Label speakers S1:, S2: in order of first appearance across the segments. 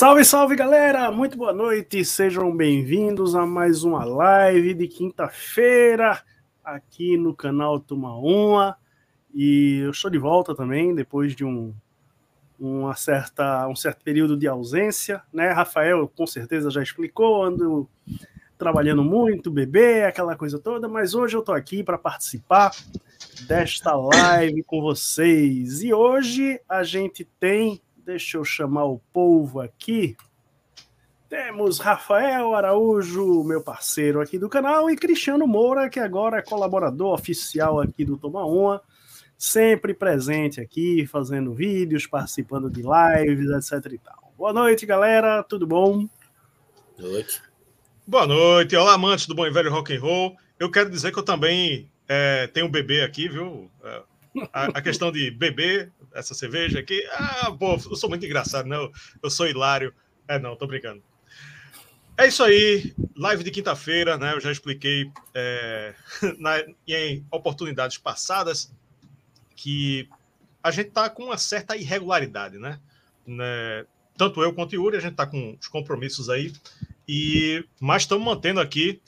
S1: Salve, salve galera! Muito boa noite, sejam bem-vindos a mais uma live de quinta-feira aqui no canal Tuma Uma. E eu estou de volta também depois de um, uma certa, um certo período de ausência, né? Rafael com certeza já explicou, ando trabalhando muito, bebê, aquela coisa toda, mas hoje eu estou aqui para participar desta live com vocês. E hoje a gente tem Deixa eu chamar o povo aqui. Temos Rafael Araújo, meu parceiro aqui do canal, e Cristiano Moura, que agora é colaborador oficial aqui do Toma Uma, sempre presente aqui, fazendo vídeos, participando de lives, etc e tal. Boa noite, galera, tudo bom?
S2: Boa noite. Boa noite, olá amantes do bom e velho rock and roll. Eu quero dizer que eu também é, tenho um bebê aqui, viu? É, a, a, questão de beber essa cerveja aqui. Ah, pô, eu sou muito engraçado, não. Eu sou hilário. É, não, tô brincando. É isso aí, live de quinta-feira, né? Eu já expliquei é, na, em oportunidades passadas que a gente tá com uma certa irregularidade, né? né? Tanto eu quanto o Yuri, a gente tá com os compromissos aí, e mas estamos mantendo aqui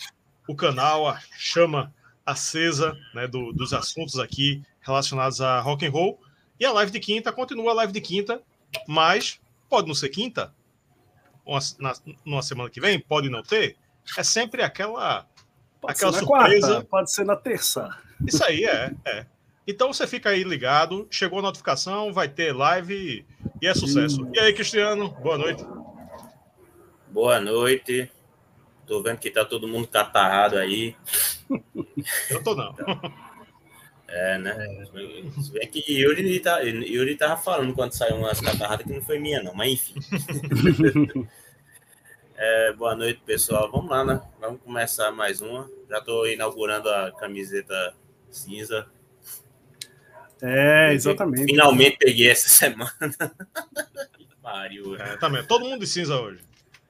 S2: o canal, a chama acesa né, do, dos assuntos aqui relacionados a rock and roll. E a live de quinta continua a live de quinta, mas pode não ser quinta, uma, na, numa semana que vem, pode não ter. É sempre aquela,
S1: pode aquela surpresa. Quarta, pode ser na terça.
S2: Isso aí é, é. Então você fica aí ligado, chegou a notificação, vai ter live e é sucesso. Hum. E aí, Cristiano, boa noite.
S3: Boa noite. Tô vendo que tá todo mundo catarrado aí.
S2: Eu tô não.
S3: É, né? É. é que Yuri, tá, Yuri tava falando quando saiu umas catarradas que não foi minha, não, mas enfim. é, boa noite, pessoal. Vamos lá, né? Vamos começar mais uma. Já estou inaugurando a camiseta cinza.
S1: É, exatamente.
S3: Finalmente peguei essa semana.
S2: Pariu. É, também. Todo mundo de cinza hoje.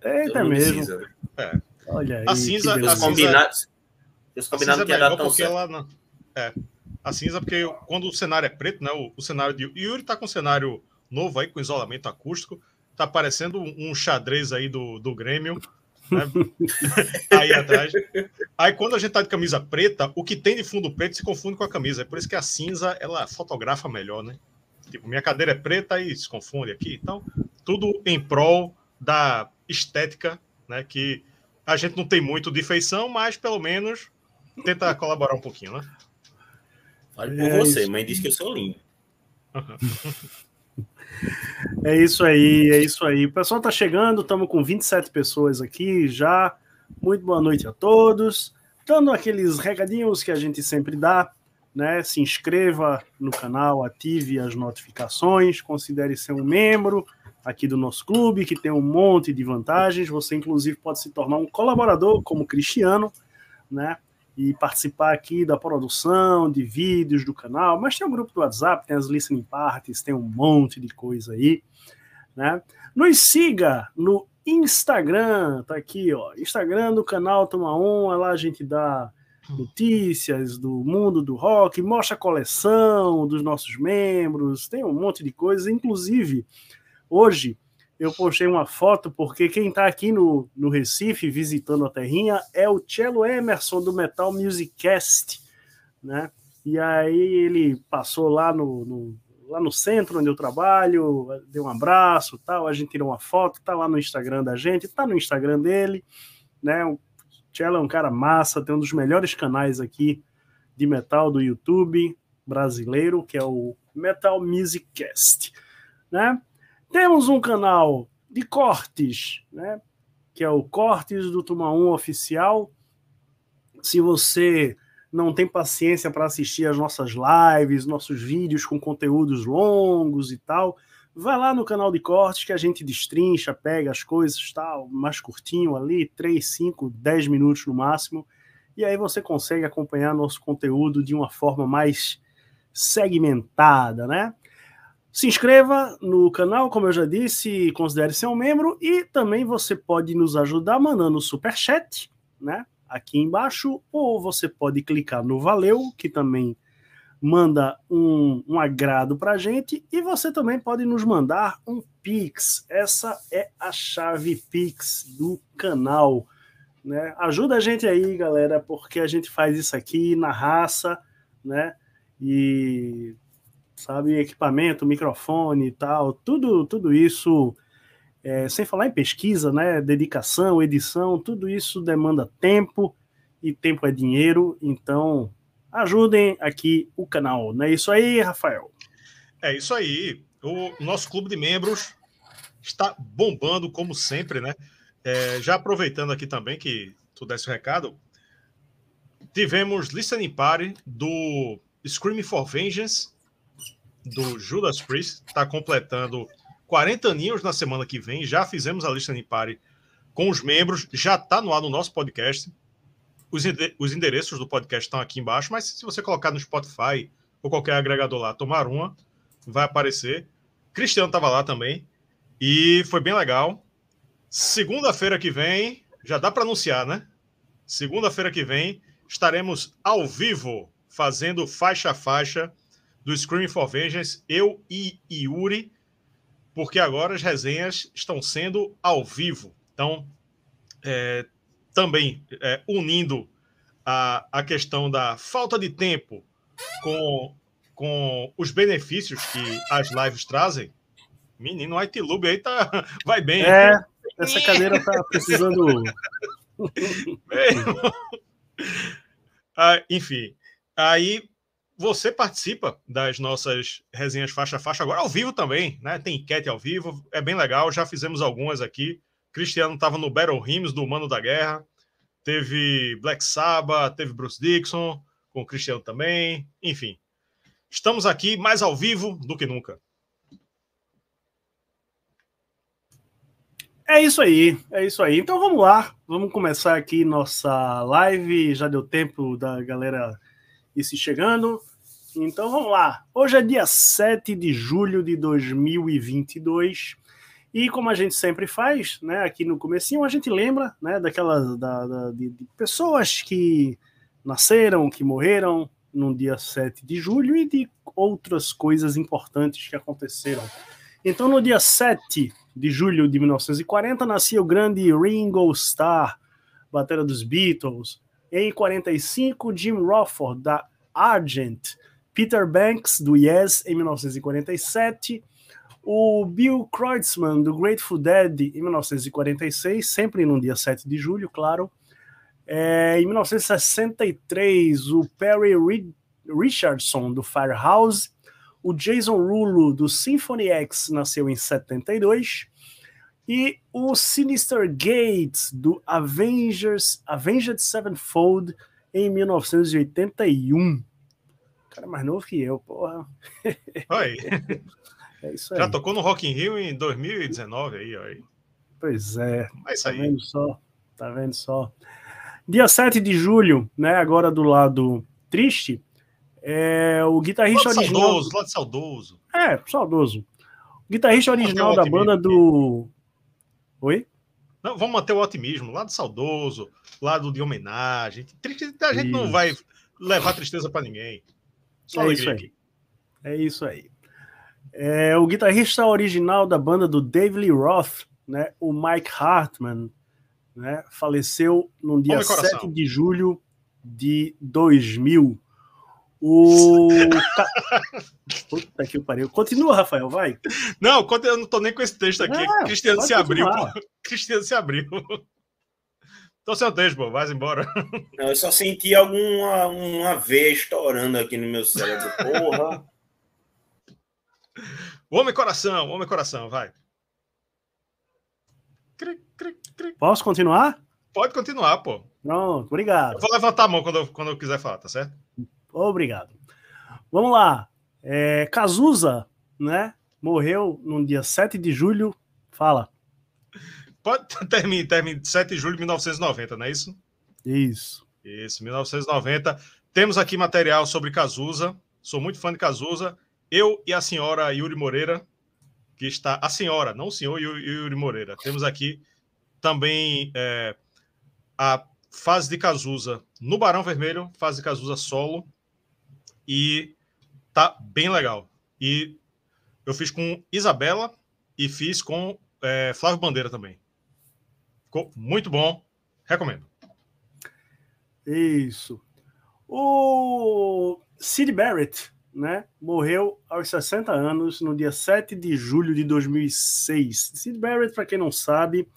S1: Eita mesmo. Cinza.
S2: É. Olha aí. A cinza.
S3: Os combinados. Os combinados
S2: que ia dar tão certo. Ela não... É a cinza, porque quando o cenário é preto, né? O, o cenário de. Yuri tá com um cenário novo aí, com isolamento acústico. Tá parecendo um xadrez aí do, do Grêmio. Né? aí atrás. Aí quando a gente tá de camisa preta, o que tem de fundo preto se confunde com a camisa. É por isso que a cinza ela fotografa melhor, né? Tipo, minha cadeira é preta e se confunde aqui. Então, tudo em prol da estética, né? Que a gente não tem muito de feição, mas pelo menos tenta colaborar um pouquinho, né?
S3: Fale por é você, isso. mãe diz que eu sou lindo.
S1: É isso aí, é isso aí. O pessoal tá chegando, estamos com 27 pessoas aqui já. Muito boa noite a todos. Dando aqueles recadinhos que a gente sempre dá, né? Se inscreva no canal, ative as notificações, considere ser um membro aqui do nosso clube, que tem um monte de vantagens. Você, inclusive, pode se tornar um colaborador, como Cristiano, né? E participar aqui da produção de vídeos do canal, mas tem um grupo do WhatsApp, tem as listening parties, tem um monte de coisa aí, né? Nos siga no Instagram, tá aqui, ó, Instagram do canal Toma Um, lá a gente dá notícias do mundo do rock, mostra a coleção dos nossos membros, tem um monte de coisa, inclusive hoje eu postei uma foto porque quem está aqui no, no Recife visitando a terrinha é o Cello Emerson do Metal Music Cast, né? E aí ele passou lá no, no, lá no centro onde eu trabalho, deu um abraço, tal, a gente tirou uma foto, tá lá no Instagram da gente, tá no Instagram dele, né? O Cello é um cara massa, tem um dos melhores canais aqui de metal do YouTube brasileiro, que é o Metal Music Cast, né? Temos um canal de cortes, né? Que é o Cortes do Tuma 1 Oficial. Se você não tem paciência para assistir as nossas lives, nossos vídeos com conteúdos longos e tal, vai lá no canal de cortes que a gente destrincha, pega as coisas tal, mais curtinho ali, 3, 5, 10 minutos no máximo, e aí você consegue acompanhar nosso conteúdo de uma forma mais segmentada, né? Se inscreva no canal, como eu já disse, considere ser um membro e também você pode nos ajudar mandando super chat, né? Aqui embaixo, ou você pode clicar no Valeu, que também manda um, um agrado para a gente, e você também pode nos mandar um Pix. Essa é a chave Pix do canal. Né? Ajuda a gente aí, galera, porque a gente faz isso aqui na raça, né? E sabe, equipamento, microfone e tal, tudo, tudo isso, é, sem falar em pesquisa, né, dedicação, edição, tudo isso demanda tempo e tempo é dinheiro, então ajudem aqui o canal, não é isso aí, Rafael?
S2: É isso aí. O nosso clube de membros está bombando como sempre, né? É, já aproveitando aqui também que tu desse o recado, tivemos listening party do Screaming for Vengeance do Judas Priest, está completando 40 aninhos na semana que vem. Já fizemos a lista de pare com os membros, já está no ar no nosso podcast. Os, os endereços do podcast estão aqui embaixo, mas se você colocar no Spotify ou qualquer agregador lá, tomar uma, vai aparecer. Cristiano estava lá também e foi bem legal. Segunda-feira que vem, já dá para anunciar, né? Segunda-feira que vem estaremos ao vivo fazendo faixa a faixa do Screaming for Vengeance, eu e Yuri, porque agora as resenhas estão sendo ao vivo. Então, é, também é, unindo a, a questão da falta de tempo com, com os benefícios que as lives trazem. Menino, o iTlube aí tá, vai bem.
S1: É, essa cadeira tá precisando.
S2: ah, enfim, aí você participa das nossas resenhas faixa a faixa agora ao vivo também, né? Tem enquete ao vivo, é bem legal. Já fizemos algumas aqui. Cristiano estava no Battle Hymns do Mano da Guerra. Teve Black Sabbath, teve Bruce Dixon, com o Cristiano também. Enfim, estamos aqui mais ao vivo do que nunca.
S1: É isso aí, é isso aí. Então vamos lá, vamos começar aqui nossa live. Já deu tempo da galera ir se chegando. Então vamos lá. Hoje é dia 7 de julho de 2022. E como a gente sempre faz, né, aqui no comecinho, a gente lembra, né, daquelas da, da de, de, pessoas que nasceram, que morreram no dia 7 de julho e de outras coisas importantes que aconteceram. Então, no dia 7 de julho de 1940, nascia o grande Ringo Starr, batera dos Beatles. Em 45, Jim Rothford, da Argent, Peter Banks, do Yes, em 1947, o Bill Kreutzmann, do Grateful Dead, em 1946, sempre no dia 7 de julho, claro. É, em 1963, o Perry Richardson, do Firehouse. O Jason Rulo, do Symphony X, nasceu em 72. E o Sinister Gates, do Avengers, Avenged Sevenfold, em 1981 cara é mais novo que eu, porra.
S2: Oi. É isso aí. Já tocou no Rock in Rio em 2019 aí, ó.
S1: Pois é. É isso tá aí. vendo só? Tá vendo só? Dia 7 de julho, né, agora do lado triste, é o guitarrista lado
S2: original... Saudoso, lado saudoso.
S1: É, saudoso. O guitarrista original da banda do... Oi?
S2: Não, vamos manter o otimismo, lado saudoso, lado de homenagem. Triste, a gente Isso. não vai levar tristeza para ninguém.
S1: Só é isso aí. É isso aí. É, o guitarrista original da banda do Dave Lee Roth, né, o Mike Hartman, né, faleceu no dia 7 de julho de 2000. O. Puta que pariu. Continua, Rafael, vai.
S2: Não, eu não tô nem com esse texto aqui. É, Cristiano se abriu. Cristiano se abriu. Tô sem o texto, pô. Vai embora.
S3: Não, eu só senti alguma uma veia estourando aqui no meu cérebro. Porra.
S2: Homem coração, homem coração, vai.
S1: Posso continuar?
S2: Pode continuar, pô.
S1: Pronto, obrigado.
S2: Eu vou levantar a mão quando eu, quando eu quiser falar, tá certo?
S1: Obrigado. Vamos lá. É, Cazuza, né? Morreu no dia 7 de julho. Fala.
S2: Pode terminar, termine 7 de julho de 1990, não é isso?
S1: Isso.
S2: Isso, 1990. Temos aqui material sobre Cazuza. Sou muito fã de Cazuza. Eu e a senhora Yuri Moreira, que está. A senhora, não o senhor Yuri Moreira. Temos aqui também é, a fase de Cazuza no Barão Vermelho, fase de Cazuza solo. E tá bem legal. E eu fiz com Isabela e fiz com é, Flávio Bandeira também. Ficou muito bom. Recomendo.
S1: Isso. O Sid Barrett, né? Morreu aos 60 anos no dia 7 de julho de 2006. Sid Barrett, para quem não sabe,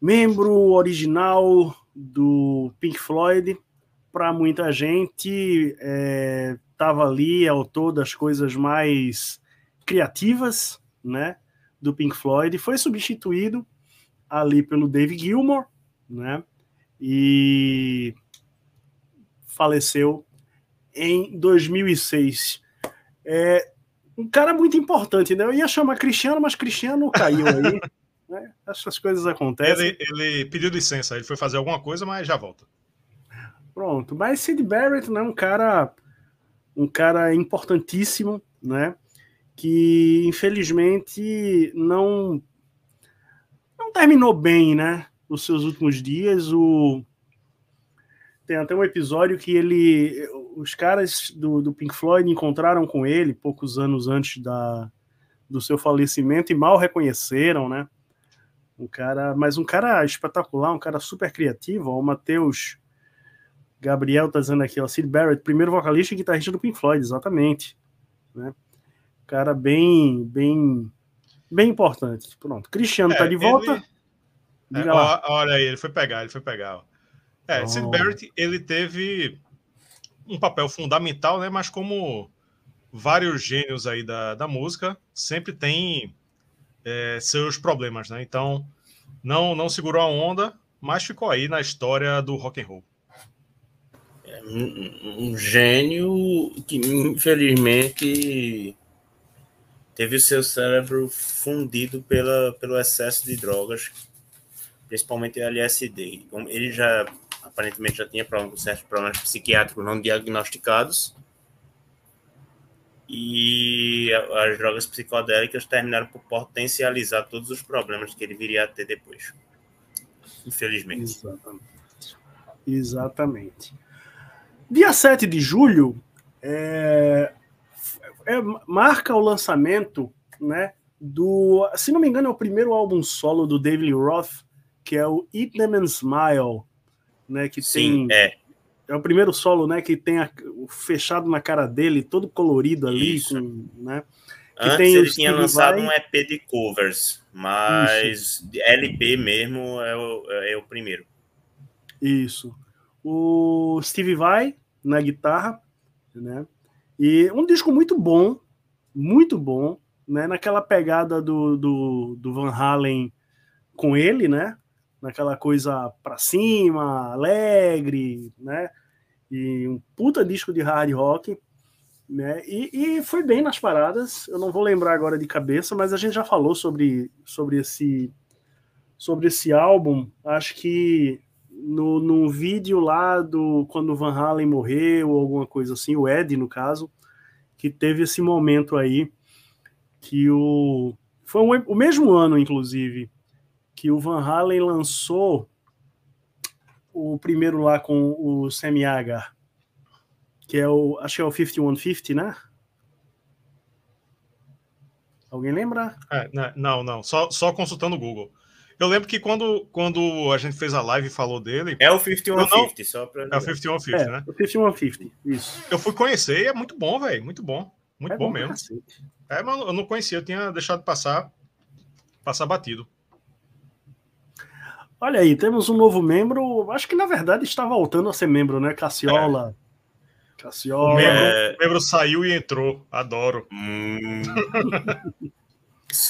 S1: membro original do Pink Floyd. Para muita gente, estava é, ali autor das coisas mais criativas, né? Do Pink Floyd. Foi substituído ali pelo Dave Gilmore, né? E faleceu em 2006. É um cara muito importante, né? Eu ia chamar Cristiano, mas Cristiano caiu aí. né? Essas coisas acontecem.
S2: Ele, ele, pediu licença, ele foi fazer alguma coisa, mas já volta.
S1: Pronto, mas Sid Barrett, né? Um cara, um cara importantíssimo, né? Que infelizmente não não terminou bem, né? Os seus últimos dias. O... Tem até um episódio que ele. Os caras do, do Pink Floyd encontraram com ele poucos anos antes da, do seu falecimento e mal reconheceram, né? Um cara, mas um cara espetacular, um cara super criativo. O Matheus Gabriel tá dizendo aqui, ó, Sid Barrett, primeiro vocalista e guitarrista do Pink Floyd, exatamente. Né? Cara bem, bem bem importante. Pronto. Cristiano está é, de volta.
S2: É, olha aí, ele foi pegar, ele foi pegar. É, oh. Sid Barrett, ele teve um papel fundamental, né? Mas como vários gênios aí da, da música, sempre tem é, seus problemas, né? Então, não, não segurou a onda, mas ficou aí na história do rock and roll.
S3: Um, um gênio que, infelizmente, teve o seu cérebro fundido pela, pelo excesso de drogas, principalmente LSD. Ele já aparentemente já tinha certos problemas psiquiátricos não diagnosticados e as drogas psicodélicas terminaram por potencializar todos os problemas que ele viria a ter depois. Infelizmente.
S1: Exatamente. Exatamente. Dia 7 de julho, é, é, marca o lançamento, né? Do, se não me engano, é o primeiro álbum solo do David Roth, que é o Eat Them and Smile, né? Que
S3: Sim,
S1: tem,
S3: é.
S1: É o primeiro solo, né? Que tem a, o fechado na cara dele, todo colorido ali,
S3: Isso.
S1: com, né?
S3: Antes tem ele tinha lançado vai... um EP de covers, mas Isso. LP mesmo é o, é o primeiro.
S1: Isso. O Steve Vai na guitarra, né? E um disco muito bom, muito bom, né? Naquela pegada do, do, do Van Halen com ele, né? Naquela coisa pra cima, alegre, né? E um puta disco de hard rock, né? E, e foi bem nas paradas. Eu não vou lembrar agora de cabeça, mas a gente já falou sobre, sobre esse sobre esse álbum. Acho que no, no vídeo lá do quando o Van Halen morreu, ou alguma coisa assim, o Ed, no caso, que teve esse momento aí que o. Foi um, o mesmo ano, inclusive, que o Van Halen lançou o primeiro lá com o Sammy Hagar, que é o. Acho que é o 5150, né? Alguém lembra?
S2: É, né, não, não. Só, só consultando o Google. Eu lembro que quando, quando a gente fez a live e falou dele.
S3: É o 5150, só
S2: pra. É o 5150, é, né?
S1: O 5150, isso.
S2: Eu fui conhecer e é muito bom, velho. Muito bom. Muito é bom, bom mesmo. Cacete. É, mas eu não conhecia, eu tinha deixado passar, passar batido.
S1: Olha aí, temos um novo membro. Acho que na verdade está voltando a ser membro, né? Cassiola.
S2: É. Cassiola. O membro, é... o membro, saiu e entrou. Adoro. Hum.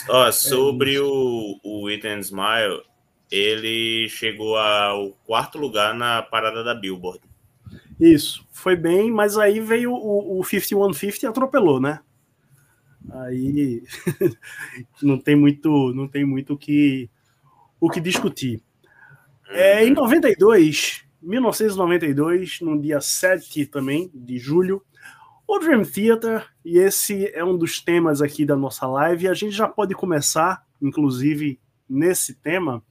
S3: Ó, sobre é o, o Ethan Smile, ele chegou ao quarto lugar na parada da Billboard.
S1: Isso, foi bem, mas aí veio o, o 5150 e atropelou, né? Aí não tem muito, não tem muito o que, o que discutir. É, em 92, 1992, no dia 7 também de julho, o Dream Theater, e esse é um dos temas aqui da nossa live, a gente já pode começar, inclusive, nesse tema.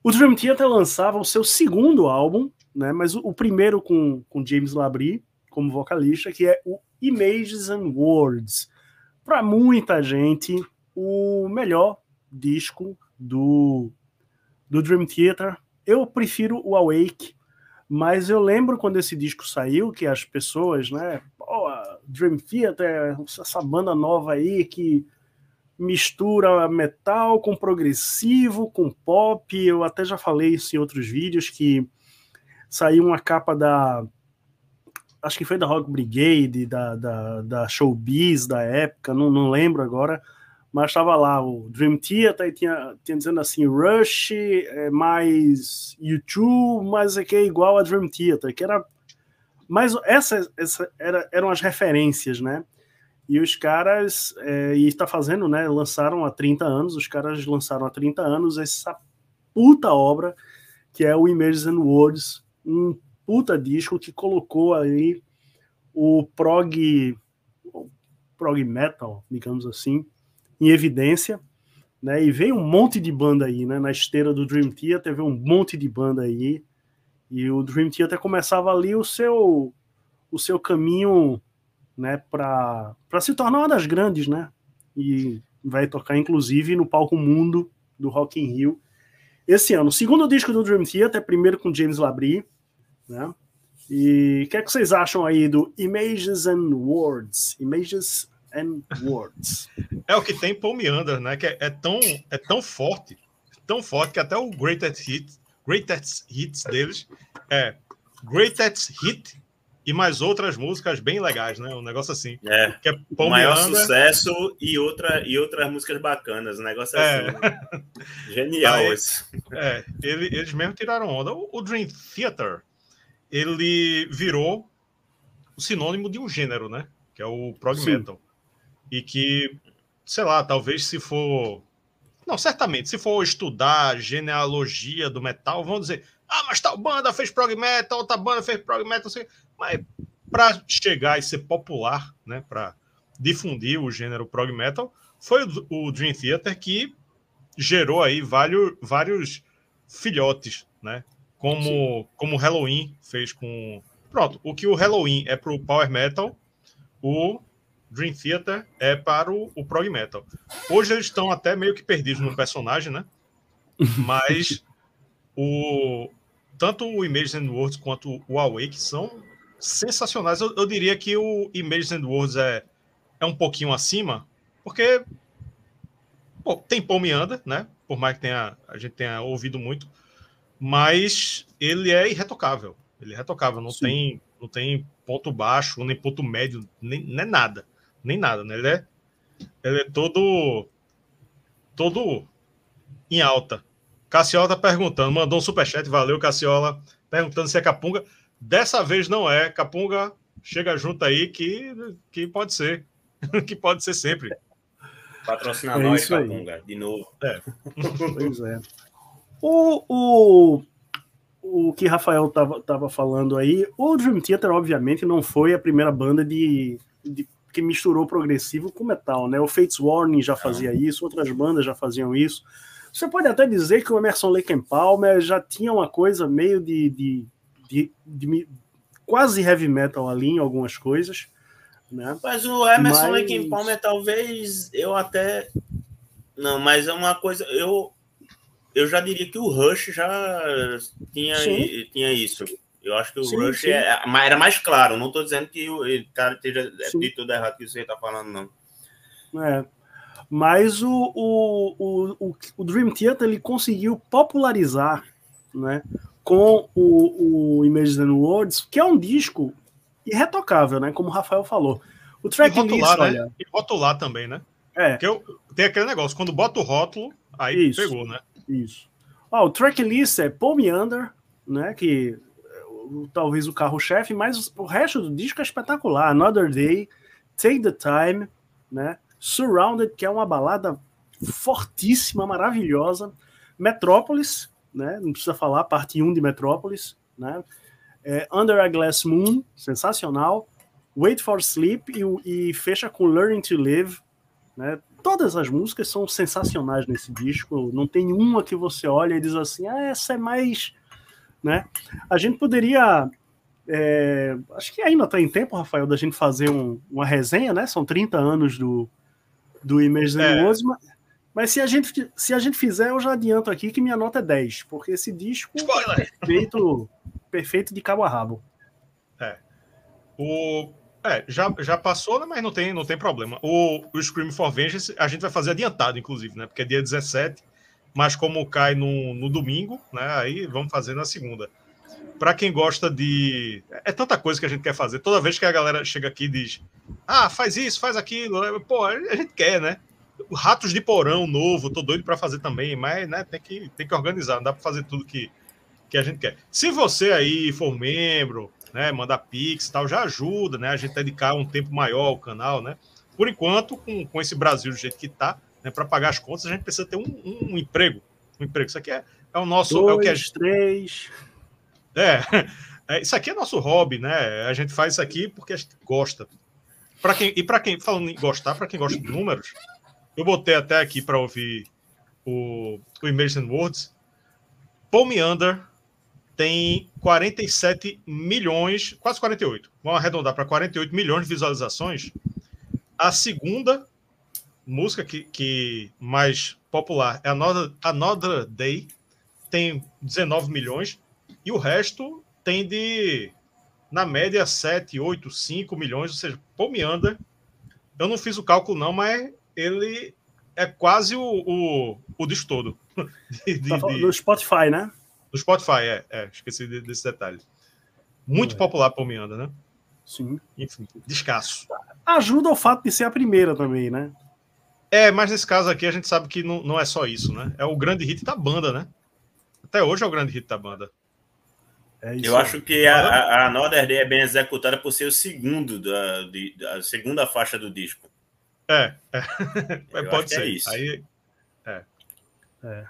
S1: O Dream Theater lançava o seu segundo álbum, né, mas o, o primeiro com, com James Labrie como vocalista, que é o Images and Words. Para muita gente, o melhor disco do, do Dream Theater. Eu prefiro o Awake, mas eu lembro quando esse disco saiu que as pessoas, né, Dream Theater, essa banda nova aí que mistura metal com progressivo, com pop. Eu até já falei isso em outros vídeos que saiu uma capa da. Acho que foi da Rock Brigade, da, da, da Showbiz da época, não, não lembro agora, mas estava lá o Dream Theater e tinha, tinha dizendo assim: Rush é mais YouTube, mas é que é igual a Dream Theater, que era. Mas essa, essa era, eram as referências, né? E os caras, é, e está fazendo, né? Lançaram há 30 anos, os caras lançaram há 30 anos essa puta obra que é o Images and Words, um puta disco que colocou aí o prog, o prog metal, digamos assim, em evidência, né? E veio um monte de banda aí, né? Na esteira do Dream Theater, veio um monte de banda aí. E o Dream Theater começava ali o seu o seu caminho né, para se tornar uma das grandes, né? E vai tocar inclusive no palco mundo do Rock in Rio esse ano. O segundo disco do Dream Theater, primeiro com James Labrie, né? E o que, é que vocês acham aí do Images and Words? Images and Words.
S2: É o que tem Paul Meander, né? Que é, é, tão, é tão forte, tão forte que até o Greatest Hits, Greatest Hits deles é Greatest Hit e mais outras músicas bem legais, né? Um negócio assim.
S3: É. Que é o maior Miranda. sucesso e, outra, e outras músicas bacanas. Um negócio é. assim. Genial Aí, esse.
S2: É, ele, eles mesmo tiraram onda. O, o, Dream Theater, ele virou o sinônimo de um gênero, né? Que é o prog Sim. metal. E que, sei lá, talvez se for. Não, certamente, se for estudar a genealogia do metal, vão dizer ah, mas tal banda fez prog metal, outra banda fez prog metal. Assim. Mas para chegar e ser popular, né, para difundir o gênero prog metal, foi o, Dream Theater que gerou aí vários, vários filhotes, né? Como, como o Halloween fez com. Pronto, o que o Halloween é para o Power Metal, o Dream Theater é para o, o Prog Metal. Hoje eles estão até meio que perdidos no personagem, né? Mas o, tanto o Images and Words quanto o Awake são sensacionais. Eu, eu, diria que o Images and Words é, é um pouquinho acima, porque pô, tem Paul Meander, né? Por mais que tenha, a gente tenha ouvido muito, mas ele é irretocável. Ele é irretocável, não tem não tem ponto baixo, nem ponto médio, nem, nem nada. Nem nada, né? Ele é, ele é todo todo em alta. Cassiola tá perguntando, mandou um superchat, valeu, Cassiola, perguntando se é Capunga. Dessa vez não é. Capunga, chega junto aí que, que pode ser. que pode ser sempre.
S3: Patrocinar é nós, Capunga, de novo. É.
S1: pois é. O, o, o que Rafael tava, tava falando aí, o Dream Theater, obviamente, não foi a primeira banda de, de que misturou progressivo com metal, né? O Fates Warning já fazia isso, outras bandas já faziam isso. Você pode até dizer que o Emerson Lake Palmer já tinha uma coisa meio de, de, de, de quase heavy metal ali em algumas coisas. Né?
S3: Mas o Emerson mas... Lake Palmer talvez eu até. Não, mas é uma coisa. Eu, eu já diria que o Rush já tinha, tinha isso. Eu acho que o sim, Rush sim. É, era mais claro. Não estou dizendo que o cara esteja de tudo errado que você está falando, não.
S1: É. Mas o, o, o, o, Dream Theater ele conseguiu popularizar né, com o, o Images and Words, que é um disco irretocável, né? Como o Rafael falou. O
S2: track e rotular, list, né? E rotular também, né? É. Porque eu, tem aquele negócio, quando bota o rótulo, aí isso, pegou, né?
S1: Isso. Ó, o tracklist é Paul Meander, né? Que talvez o carro-chefe, mas o resto do disco é espetacular. Another Day, Take the Time, né? Surrounded, que é uma balada fortíssima, maravilhosa. Metrópolis, né? Não precisa falar, parte 1 de Metrópolis, né? É, Under a Glass Moon, sensacional. Wait for Sleep e, e fecha com Learning to Live, né? Todas as músicas são sensacionais nesse disco. Não tem uma que você olha e diz assim, ah, essa é mais, né? A gente poderia é, acho que ainda está em tempo, Rafael, da gente fazer um, uma resenha, né? São 30 anos do, do Imagine é. Woods, mas, mas se a, gente, se a gente fizer, eu já adianto aqui que minha nota é 10, porque esse disco é perfeito, perfeito de cabo a rabo.
S2: É. O, é, já, já passou, né, mas não tem, não tem problema. O, o Scream for Vengeance a gente vai fazer adiantado, inclusive, né? Porque é dia 17, mas como cai no, no domingo, né? Aí vamos fazer na segunda. Para quem gosta de. É tanta coisa que a gente quer fazer. Toda vez que a galera chega aqui e diz: Ah, faz isso, faz aquilo. Né, pô, a gente quer, né? Ratos de Porão novo, tô doido para fazer também, mas né, tem, que, tem que organizar, não dá para fazer tudo que, que a gente quer. Se você aí for membro, né, mandar pix e tal, já ajuda, né? A gente dedicar um tempo maior ao canal, né? Por enquanto, com, com esse Brasil do jeito que tá, né, para pagar as contas, a gente precisa ter um, um, um emprego. Um emprego. Isso aqui é, é o nosso.
S1: Dois,
S2: é o que
S1: a gente... três.
S2: É, é, isso aqui é nosso hobby, né? A gente faz isso aqui porque a gente gosta. Para quem e para quem falando em gostar, para quem gosta de números, eu botei até aqui para ouvir o, o Imagine Words. Paul Meander tem 47 milhões, quase 48. Vamos arredondar para 48 milhões de visualizações. A segunda música que, que mais popular é Another, Another Day, tem 19 milhões. E o resto tem de, na média, 7, 8, 5 milhões, ou seja, Paul. Eu não fiz o cálculo, não, mas ele é quase o, o, o disco todo.
S1: De, de, tá do Spotify, né?
S2: Do Spotify, é. é esqueci desse detalhe. Muito é. popular Paul né?
S1: Sim.
S2: Enfim, descasso.
S1: Ajuda o fato de ser a primeira também, né?
S2: É, mas nesse caso aqui a gente sabe que não, não é só isso, né? É o grande hit da banda, né? Até hoje é o grande hit da banda.
S3: É eu acho que a, a Northern Day é bem executada por ser o segundo da, de, a segunda faixa do disco.
S2: É, é. pode ser.
S3: É isso. Aí,
S1: é. é.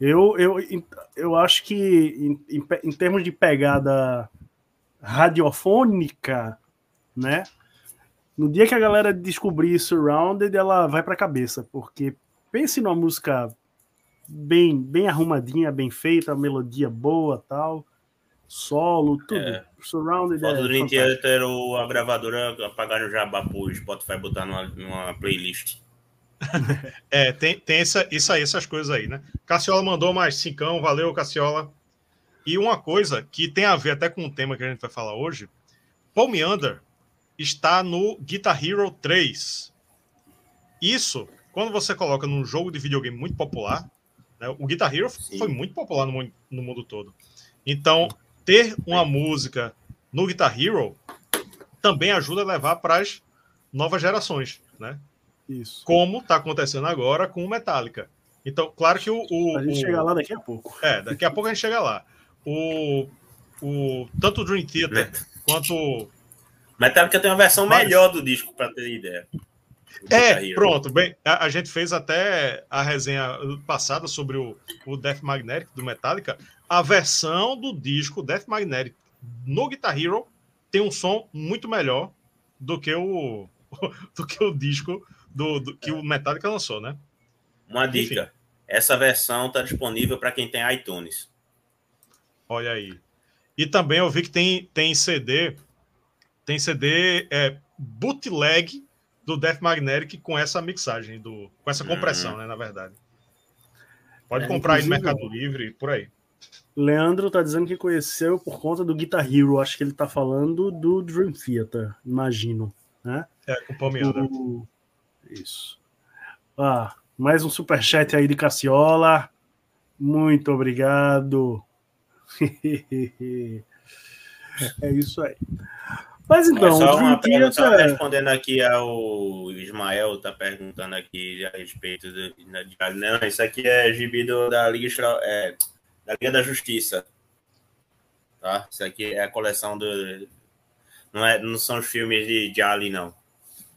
S1: Eu, eu, eu acho que em, em, em, termos de pegada radiofônica, né? No dia que a galera descobrir Surrounded, ela vai para a cabeça, porque pense numa música bem, bem arrumadinha, bem feita, melodia boa, tal solo, tudo. É. Surrounded.
S3: Foda é Theater ou a gravadora apagaram o jabá pro Spotify botar numa, numa playlist.
S2: é, tem, tem essa, isso aí, essas coisas aí, né? Cassiola mandou mais cincão, valeu, Cassiola. E uma coisa que tem a ver até com o tema que a gente vai falar hoje, Paul Meander está no Guitar Hero 3. Isso, quando você coloca num jogo de videogame muito popular, né, o Guitar Hero Sim. foi muito popular no, no mundo todo. Então, ter uma música no Guitar Hero também ajuda a levar para as novas gerações, né?
S1: Isso.
S2: Como está acontecendo agora com o Metallica. Então, claro que o. o
S1: a gente
S2: o,
S1: chega lá daqui a pouco.
S2: É, daqui a pouco a gente chega lá. O, o, tanto o Dream Theater quanto.
S3: Metallica tem uma versão melhor do disco, para ter ideia.
S2: É, pronto. Bem, a, a, gente fez até a resenha passada sobre o, o Death Magnetic do Metallica. A versão do disco Death Magnetic no Guitar Hero tem um som muito melhor do que o, do que o disco do, do que o Metallica lançou, né?
S3: Uma dica: Enfim. essa versão está disponível para quem tem iTunes.
S2: Olha aí. E também eu vi que tem, tem CD, tem CD é, bootleg do Death Magnetic com essa mixagem, do, com essa compressão, hum. né? Na verdade. Pode é, comprar aí no Mercado Livre, por aí.
S1: Leandro tá dizendo que conheceu por conta do Guitar Hero. Acho que ele tá falando do Dream Theater, imagino. Né?
S2: É, com o Palmeiras.
S1: O... Isso. Ah, mais um superchat aí de Cassiola. Muito obrigado. é isso aí. Mas então, é
S3: só uma pergunta, é... respondendo aqui ao Ismael, tá perguntando aqui a respeito de, de, não, isso aqui é gibi do, da Liga é, da Liga da Justiça. Tá? Isso aqui é a coleção do não é, não são os filmes de, de Ali não.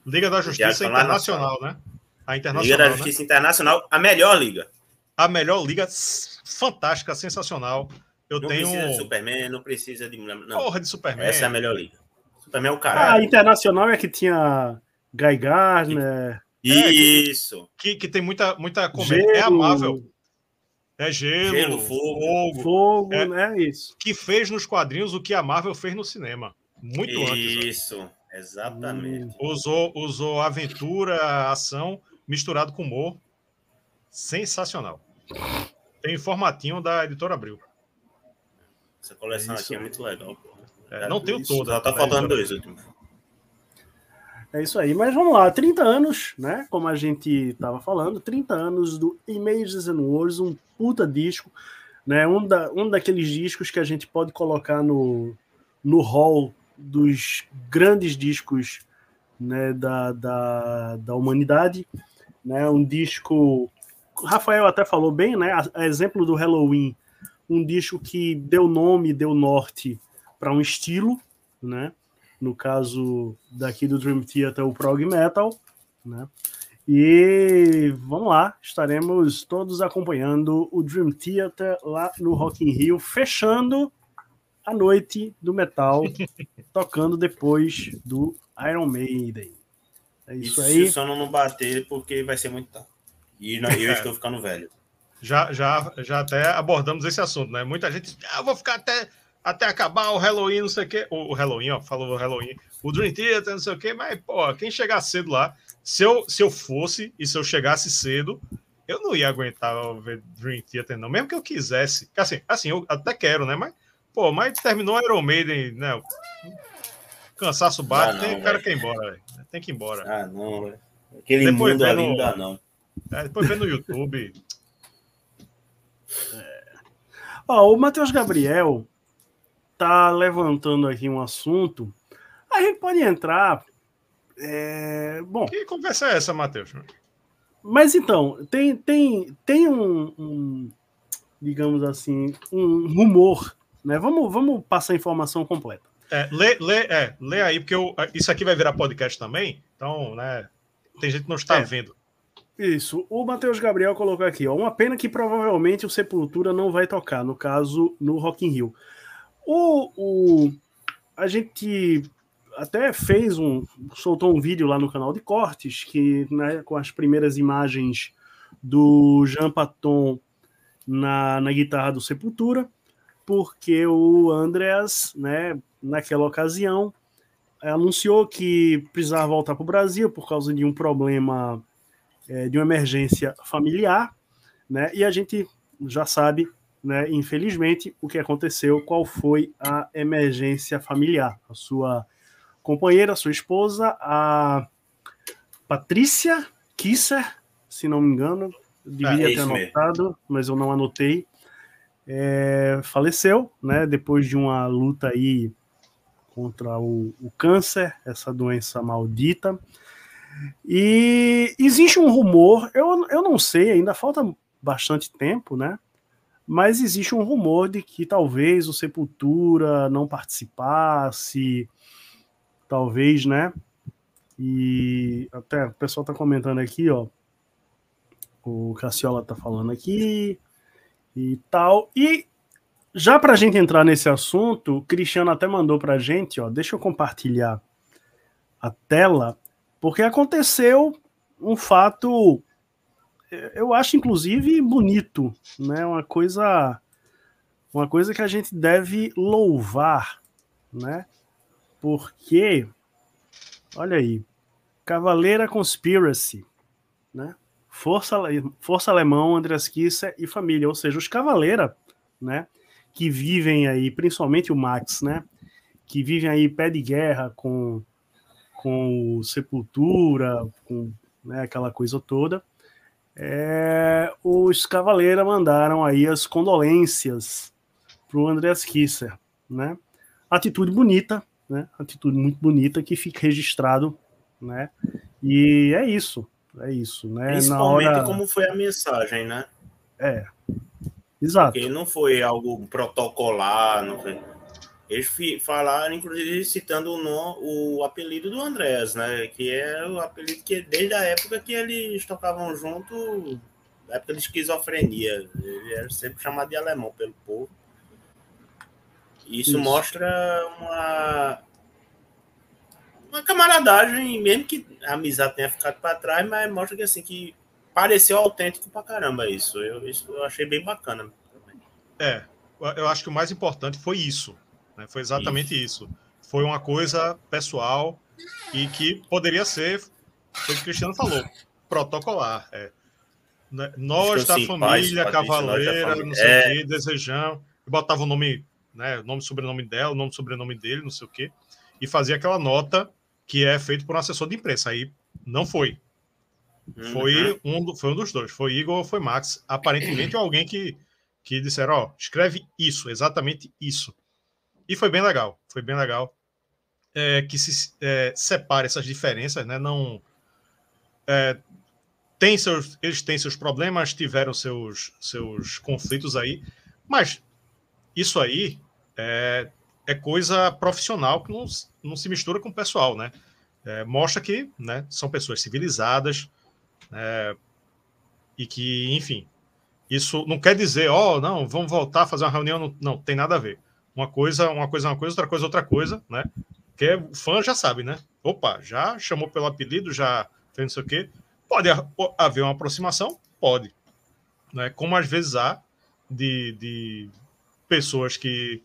S2: Liga da Justiça Internacional, né?
S3: A Internacional, Liga da né? Justiça né? Internacional, a melhor liga.
S2: A melhor liga, fantástica, sensacional. Eu
S3: não
S2: tenho.
S3: precisa de Superman, não precisa de. Não.
S2: Porra de Superman.
S3: Essa é a melhor liga. Superman é o caralho. Ah,
S1: a Internacional é que tinha Guy Gardner.
S3: Isso.
S2: que, que tem muita, muita comédia. É amável. É gelo, gelo fogo. Fogo,
S1: fogo é, né? Isso.
S2: Que fez nos quadrinhos o que a Marvel fez no cinema. Muito
S3: Isso,
S2: antes.
S3: Isso, exatamente.
S2: Usou, usou aventura, ação, misturado com humor. Sensacional. Tem formatinho da editora Abril.
S3: Essa coleção Isso. aqui é muito legal.
S2: É, não tenho toda.
S3: Só tá faltando dois últimos.
S1: É isso aí, mas vamos lá, 30 anos, né? Como a gente estava falando, 30 anos do Images and Words, um puta disco, né? Um, da, um daqueles discos que a gente pode colocar no, no hall dos grandes discos né, da, da, da humanidade. Né, um disco. Rafael até falou bem, né? A, a exemplo do Halloween, um disco que deu nome, deu norte para um estilo, né? No caso daqui do Dream Theater, o prog metal, né? E vamos lá, estaremos todos acompanhando o Dream Theater lá no Rock in Rio, fechando a noite do metal, tocando depois do Iron Maiden.
S3: É isso, isso aí. Só não bater porque vai ser muito tarde. E eu estou ficando velho.
S2: Já, já, já até abordamos esse assunto, né? Muita gente, ah, eu vou ficar até, até acabar o Halloween, não sei o quê. O, Halloween, ó, falou o Halloween. O Dream Theater, não sei o quê, mas, pô, quem chegar cedo lá, se eu, se eu fosse e se eu chegasse cedo, eu não ia aguentar ver Dream Theater, não. Mesmo que eu quisesse. Assim, assim eu até quero, né? Mas Pô, mas terminou Iron Maiden, né? Cansaço bate, ah, tem o cara que ir embora, véio. Tem que ir embora.
S3: Ah, não, velho. Aquele depois mundo ali não dá, não.
S2: É, depois vê no YouTube.
S1: É. Ó, o Matheus Gabriel tá levantando aqui um assunto. A gente pode entrar. É... Bom.
S2: Que conversa é essa, Matheus?
S1: Mas então, tem, tem, tem um, um digamos assim, um rumor né? Vamos, vamos passar a informação completa.
S2: É, lê, lê, é, lê aí, porque eu, isso aqui vai virar podcast também, então, né? Tem gente que não está é. vendo.
S1: Isso. O Matheus Gabriel colocou aqui, ó. Uma pena que provavelmente o Sepultura não vai tocar, no caso, no Rock in Rio. O, o, a gente até fez um. soltou um vídeo lá no canal de cortes, que né, com as primeiras imagens do Jean Paton na, na guitarra do Sepultura porque o Andreas, né, naquela ocasião, anunciou que precisava voltar para o Brasil por causa de um problema, é, de uma emergência familiar, né, e a gente já sabe, né, infelizmente, o que aconteceu, qual foi a emergência familiar. A sua companheira, a sua esposa, a Patrícia Kisser, se não me engano, devia é, ter anotado, mesmo. mas eu não anotei é, faleceu, né, depois de uma luta aí contra o, o, câncer, essa doença maldita. E existe um rumor, eu, eu não sei, ainda falta bastante tempo, né? Mas existe um rumor de que talvez o Sepultura não participasse, talvez, né? E até o pessoal tá comentando aqui, ó. O Cassiola tá falando aqui e tal. E já para a gente entrar nesse assunto, o Cristiano até mandou para a gente, ó, deixa eu compartilhar a tela, porque aconteceu um fato, eu acho inclusive bonito, né? Uma coisa, uma coisa que a gente deve louvar, né? Porque, olha aí, Cavaleira Conspiracy, né? Força, Força Alemão, Andreas Kisser e família, ou seja, os Cavaleira, né, que vivem aí, principalmente o Max, né, que vivem aí pé de guerra com, com Sepultura, com né, aquela coisa toda, é, os Cavaleira mandaram aí as condolências para o Andreas Kisser, né, atitude bonita, né? Atitude muito bonita que fica registrado, né? E é isso, é isso, né?
S3: Principalmente hora... como foi a mensagem, né?
S1: É, exato.
S3: Porque não foi algo protocolar, não foi... Eles falaram, inclusive, citando o, nome, o apelido do Andrés, né? Que é o apelido que desde a época que eles tocavam junto, época de esquizofrenia. Ele era sempre chamado de alemão pelo povo. Isso, Isso. mostra uma, uma camaradagem, mesmo que a amizade tenha ficado para trás, mas mostra que assim que pareceu autêntico pra caramba isso. Eu, isso eu achei bem bacana.
S2: É, eu acho que o mais importante foi isso. Né? Foi exatamente isso. isso. Foi uma coisa pessoal e que poderia ser, foi o que o Cristiano falou, protocolar. É. Né? Nós da família paz, Cavaleira, não sei é. o quê, desejamos. Botava o nome né, nome sobrenome dela, nome e sobrenome dele, não sei o quê, e fazia aquela nota que é feito por um assessor de imprensa. Aí não foi. Uhum. Foi, um, foi um dos dois, foi Igor ou foi Max. Aparentemente alguém que, que disseram, ó, escreve isso, exatamente isso. E foi bem legal, foi bem legal. É, que se é, separe essas diferenças, né? Não. É, tem seus, eles têm seus problemas, tiveram seus, seus conflitos aí, mas isso aí é, é coisa profissional que não, não se mistura com o pessoal, né? É, mostra que né, são pessoas civilizadas é, e que, enfim, isso não quer dizer, ó, oh, não, vamos voltar a fazer uma reunião, não, não, tem nada a ver. Uma coisa, uma coisa, uma coisa, outra coisa, outra coisa, né? Que o fã já sabe, né? Opa, já chamou pelo apelido, já fez não sei o quê. Pode haver uma aproximação? Pode. Né? Como às vezes há de, de pessoas que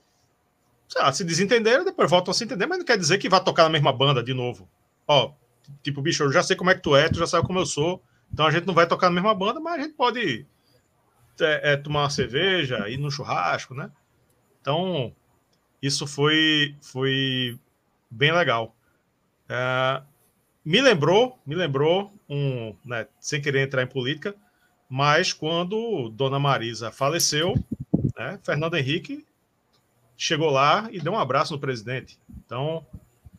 S2: lá, se desentenderam, depois voltam a se entender, mas não quer dizer que vá tocar na mesma banda de novo. Ó, tipo, bicho, eu já sei como é que tu é, tu já sabe como eu sou, então a gente não vai tocar na mesma banda, mas a gente pode é, é, tomar uma cerveja, ir no churrasco, né? Então, isso foi, foi bem legal. É, me lembrou, me lembrou um, né, sem querer entrar em política, mas quando Dona Marisa faleceu, né, Fernando Henrique chegou lá e deu um abraço no presidente. Então,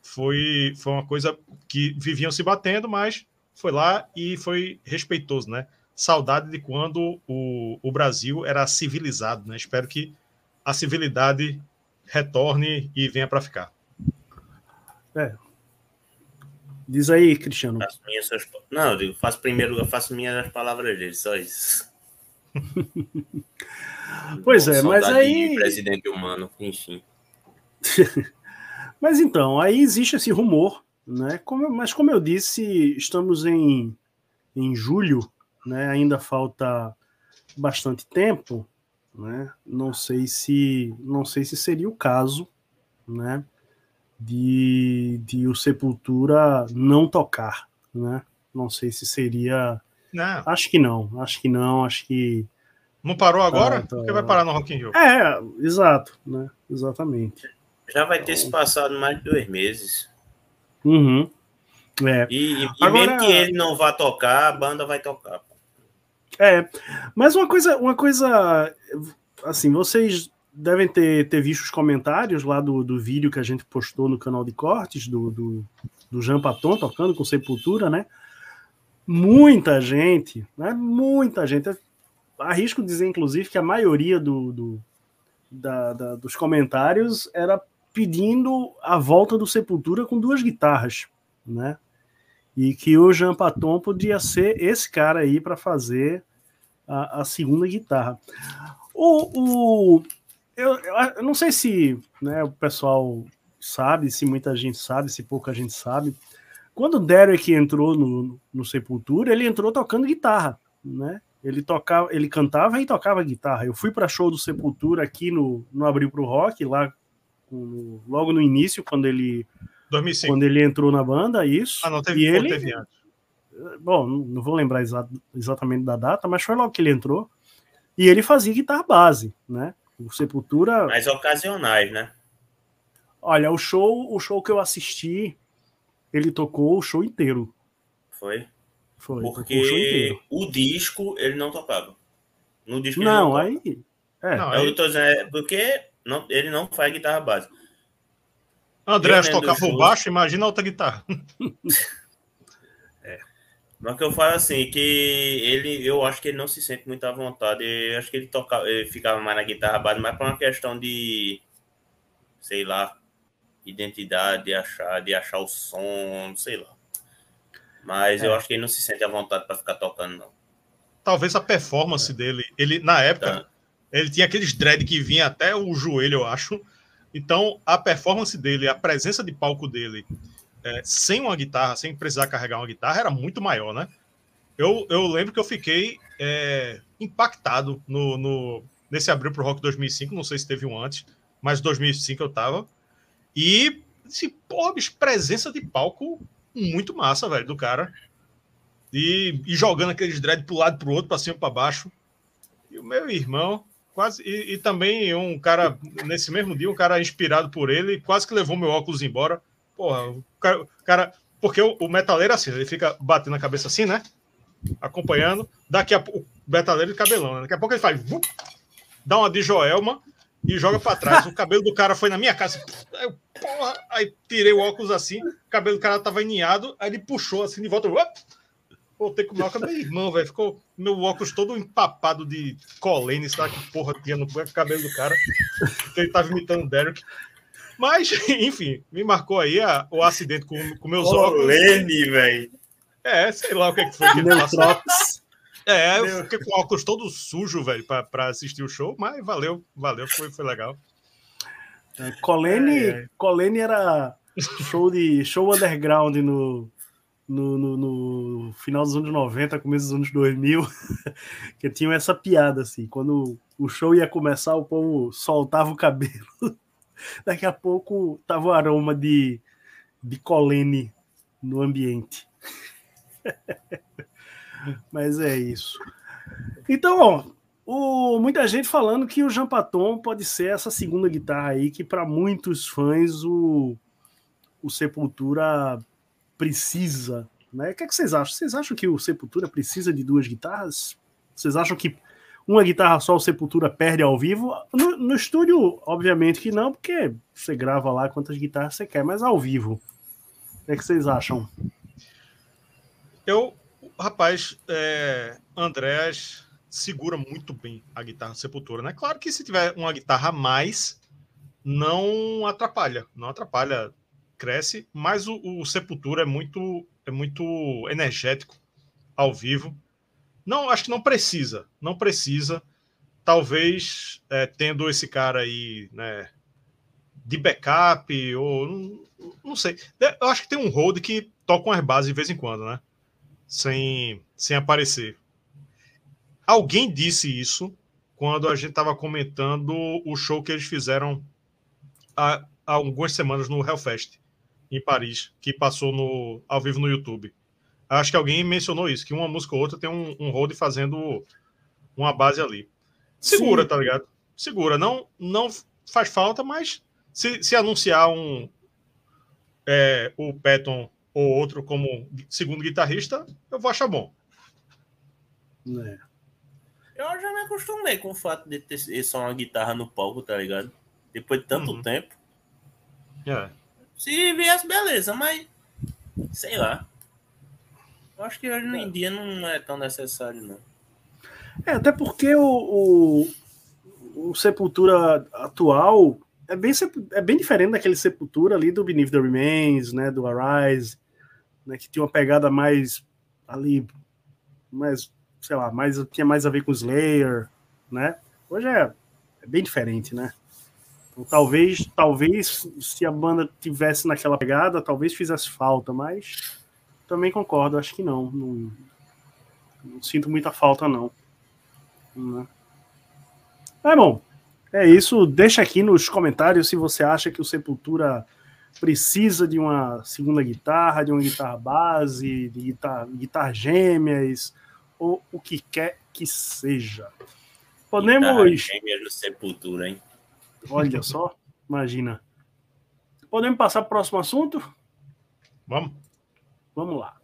S2: foi, foi uma coisa que viviam se batendo, mas foi lá e foi respeitoso, né? Saudade de quando o, o Brasil era civilizado, né? Espero que a civilidade retorne e venha para ficar.
S1: É. Diz aí, Cristiano.
S3: Faço minhas, não, eu digo, faço primeiro, eu faço minhas palavras dele, só isso.
S1: Pois é, mas aí.
S3: Presidente humano, enfim.
S1: mas então, aí existe esse rumor, né? Como, mas como eu disse, estamos em, em julho, né? Ainda falta bastante tempo, né? Não sei se não sei se seria o caso, né? De, de o Sepultura não tocar, né? Não sei se seria. Não. Acho que não, acho que não, acho que
S2: não parou agora? Ah, tá. Porque vai parar no Rock in Rio.
S1: É, exato, né? Exatamente.
S3: Já vai ter se passado mais de dois meses.
S1: Uhum. É.
S3: E, e agora... mesmo que ele não vá tocar, a banda vai tocar.
S1: É, mas uma coisa, uma coisa, assim, vocês devem ter, ter visto os comentários lá do, do vídeo que a gente postou no canal de cortes do, do, do Jean Paton tocando com Sepultura, né? Muita gente, né? Muita gente arrisco dizer, inclusive, que a maioria do, do da, da, dos comentários era pedindo a volta do Sepultura com duas guitarras, né? E que o Jean Paton podia ser esse cara aí para fazer a, a, segunda guitarra. O, o eu, eu, não sei se né, o pessoal sabe, se muita gente sabe, se pouca gente sabe. Quando o Derek entrou no, no Sepultura, ele entrou tocando guitarra, né? Ele tocava, ele cantava e tocava guitarra. Eu fui para show do Sepultura aqui no, no Abril pro Rock, lá no, logo no início, quando ele 2005. quando ele entrou na banda, isso.
S2: Ah, não teve,
S1: e ele,
S2: teve antes.
S1: Bom, não vou lembrar exa exatamente da data, mas foi logo que ele entrou. E ele fazia guitarra base, né? O Sepultura.
S3: Mais ocasionais, né?
S1: Olha, o show, o show que eu assisti, ele tocou o show inteiro.
S3: Foi?
S1: Foi,
S3: porque o, disco ele não tocava.
S1: No disco não, não aí.
S3: É. Não, eu tô dizendo, é porque não, ele não faz guitarra básica.
S2: André tocava o baixo, imagina a outra guitarra.
S3: é. Mas que eu falo assim, que ele, eu acho que ele não se sente muito à vontade. Eu acho que ele, toca, ele ficava mais na guitarra base, mais por uma questão de, sei lá, identidade, de achar, de achar o som, sei lá. Mas é. eu acho que ele não se sente à vontade para ficar tocando, não.
S2: Talvez a performance é. dele, ele na época, tá. ele tinha aqueles dread que vinha até o joelho, eu acho. Então, a performance dele, a presença de palco dele, é, sem uma guitarra, sem precisar carregar uma guitarra, era muito maior, né? Eu, eu lembro que eu fiquei é, impactado no, no, nesse abril pro Rock 2005, não sei se teve um antes, mas 2005 eu tava. E, assim, porra, bicho, presença de palco muito massa, velho, do cara. E, e jogando aqueles dread pro lado, pro outro, pra cima, pra baixo. E o meu irmão, quase. E, e, também um cara, nesse mesmo dia, um cara inspirado por ele, quase que levou meu óculos embora. Porra, o cara. O cara porque o, o metaleiro, assim, ele fica batendo a cabeça assim, né? Acompanhando. Daqui a pouco. Metaleiro de cabelão, né? Daqui a pouco ele faz. dá uma de Joelma e joga para trás. O cabelo do cara foi na minha casa. Aí, porra, aí tirei o óculos assim, o cabelo do cara tava iniado, aí ele puxou assim de volta. Voltei com o meu óculos, meu irmão, velho. Ficou meu óculos todo empapado de colene, sabe que porra tinha no cabelo do cara. Que ele tava imitando o Derek. Mas, enfim, me marcou aí a, o acidente com, com meus
S3: colene, óculos. Colene, velho.
S2: É, sei lá o que, é que foi que ele passou. É, eu fiquei com o óculos todo sujo, velho, para assistir o show, mas valeu, valeu, foi, foi legal.
S1: É, Colene, é, é. Colene era show de show underground no, no, no, no, final dos anos 90, começo dos anos 2000, que tinham essa piada assim, quando o show ia começar, o povo soltava o cabelo. Daqui a pouco tava o aroma de, de Colene no ambiente. Mas é isso. Então, ó, o, muita gente falando que o Jampaton pode ser essa segunda guitarra aí, que para muitos fãs o, o Sepultura precisa. Né? O que, é que vocês acham? Vocês acham que o Sepultura precisa de duas guitarras? Vocês acham que uma guitarra só o Sepultura perde ao vivo? No, no estúdio, obviamente que não, porque você grava lá quantas guitarras você quer, mas ao vivo. O que, é que vocês acham?
S2: Eu, rapaz, é, Andrés segura muito bem a guitarra Sepultura, né? Claro que se tiver uma guitarra a mais, não atrapalha, não atrapalha, cresce, mas o, o Sepultura é muito, é muito energético ao vivo. Não, acho que não precisa, não precisa. Talvez é, tendo esse cara aí, né, de backup ou não, não sei. Eu acho que tem um hold que toca umas bases de vez em quando, né? sem, sem aparecer. Alguém disse isso quando a gente estava comentando o show que eles fizeram há, há, algumas semanas no Hellfest, em Paris, que passou no, ao vivo no YouTube. Acho que alguém mencionou isso, que uma música ou outra tem um, um fazendo uma base ali. Segura, Sim. tá ligado? Segura. Não, não faz falta, mas se, se anunciar um é, o Patton ou outro como segundo guitarrista, eu vou achar bom.
S3: É. Eu já me acostumei com o fato de ter só uma guitarra no palco, tá ligado? Depois de tanto uhum. tempo. É. Se viesse, beleza, mas sei lá. Eu acho que hoje em é. dia não é tão necessário, não.
S1: É, até porque o, o, o Sepultura atual é bem, é bem diferente daquele Sepultura ali do Beneath the Remains, né, do Arise né, que tinha uma pegada mais ali, mais, sei lá, mais, tinha mais a ver com Slayer, né? Hoje é, é bem diferente, né? Talvez, talvez se a banda tivesse naquela pegada, talvez fizesse falta, mas também concordo, acho que não. Não, não sinto muita falta, não. Né? É bom. É isso. Deixa aqui nos comentários se você acha que o Sepultura precisa de uma segunda guitarra, de uma guitarra base, de guitarra, guitarra gêmeas, ou o que quer que seja.
S3: Podemos. Gêmeas no Sepultura, hein?
S1: Olha só, imagina. Podemos passar para o próximo assunto?
S2: Vamos.
S1: Vamos lá.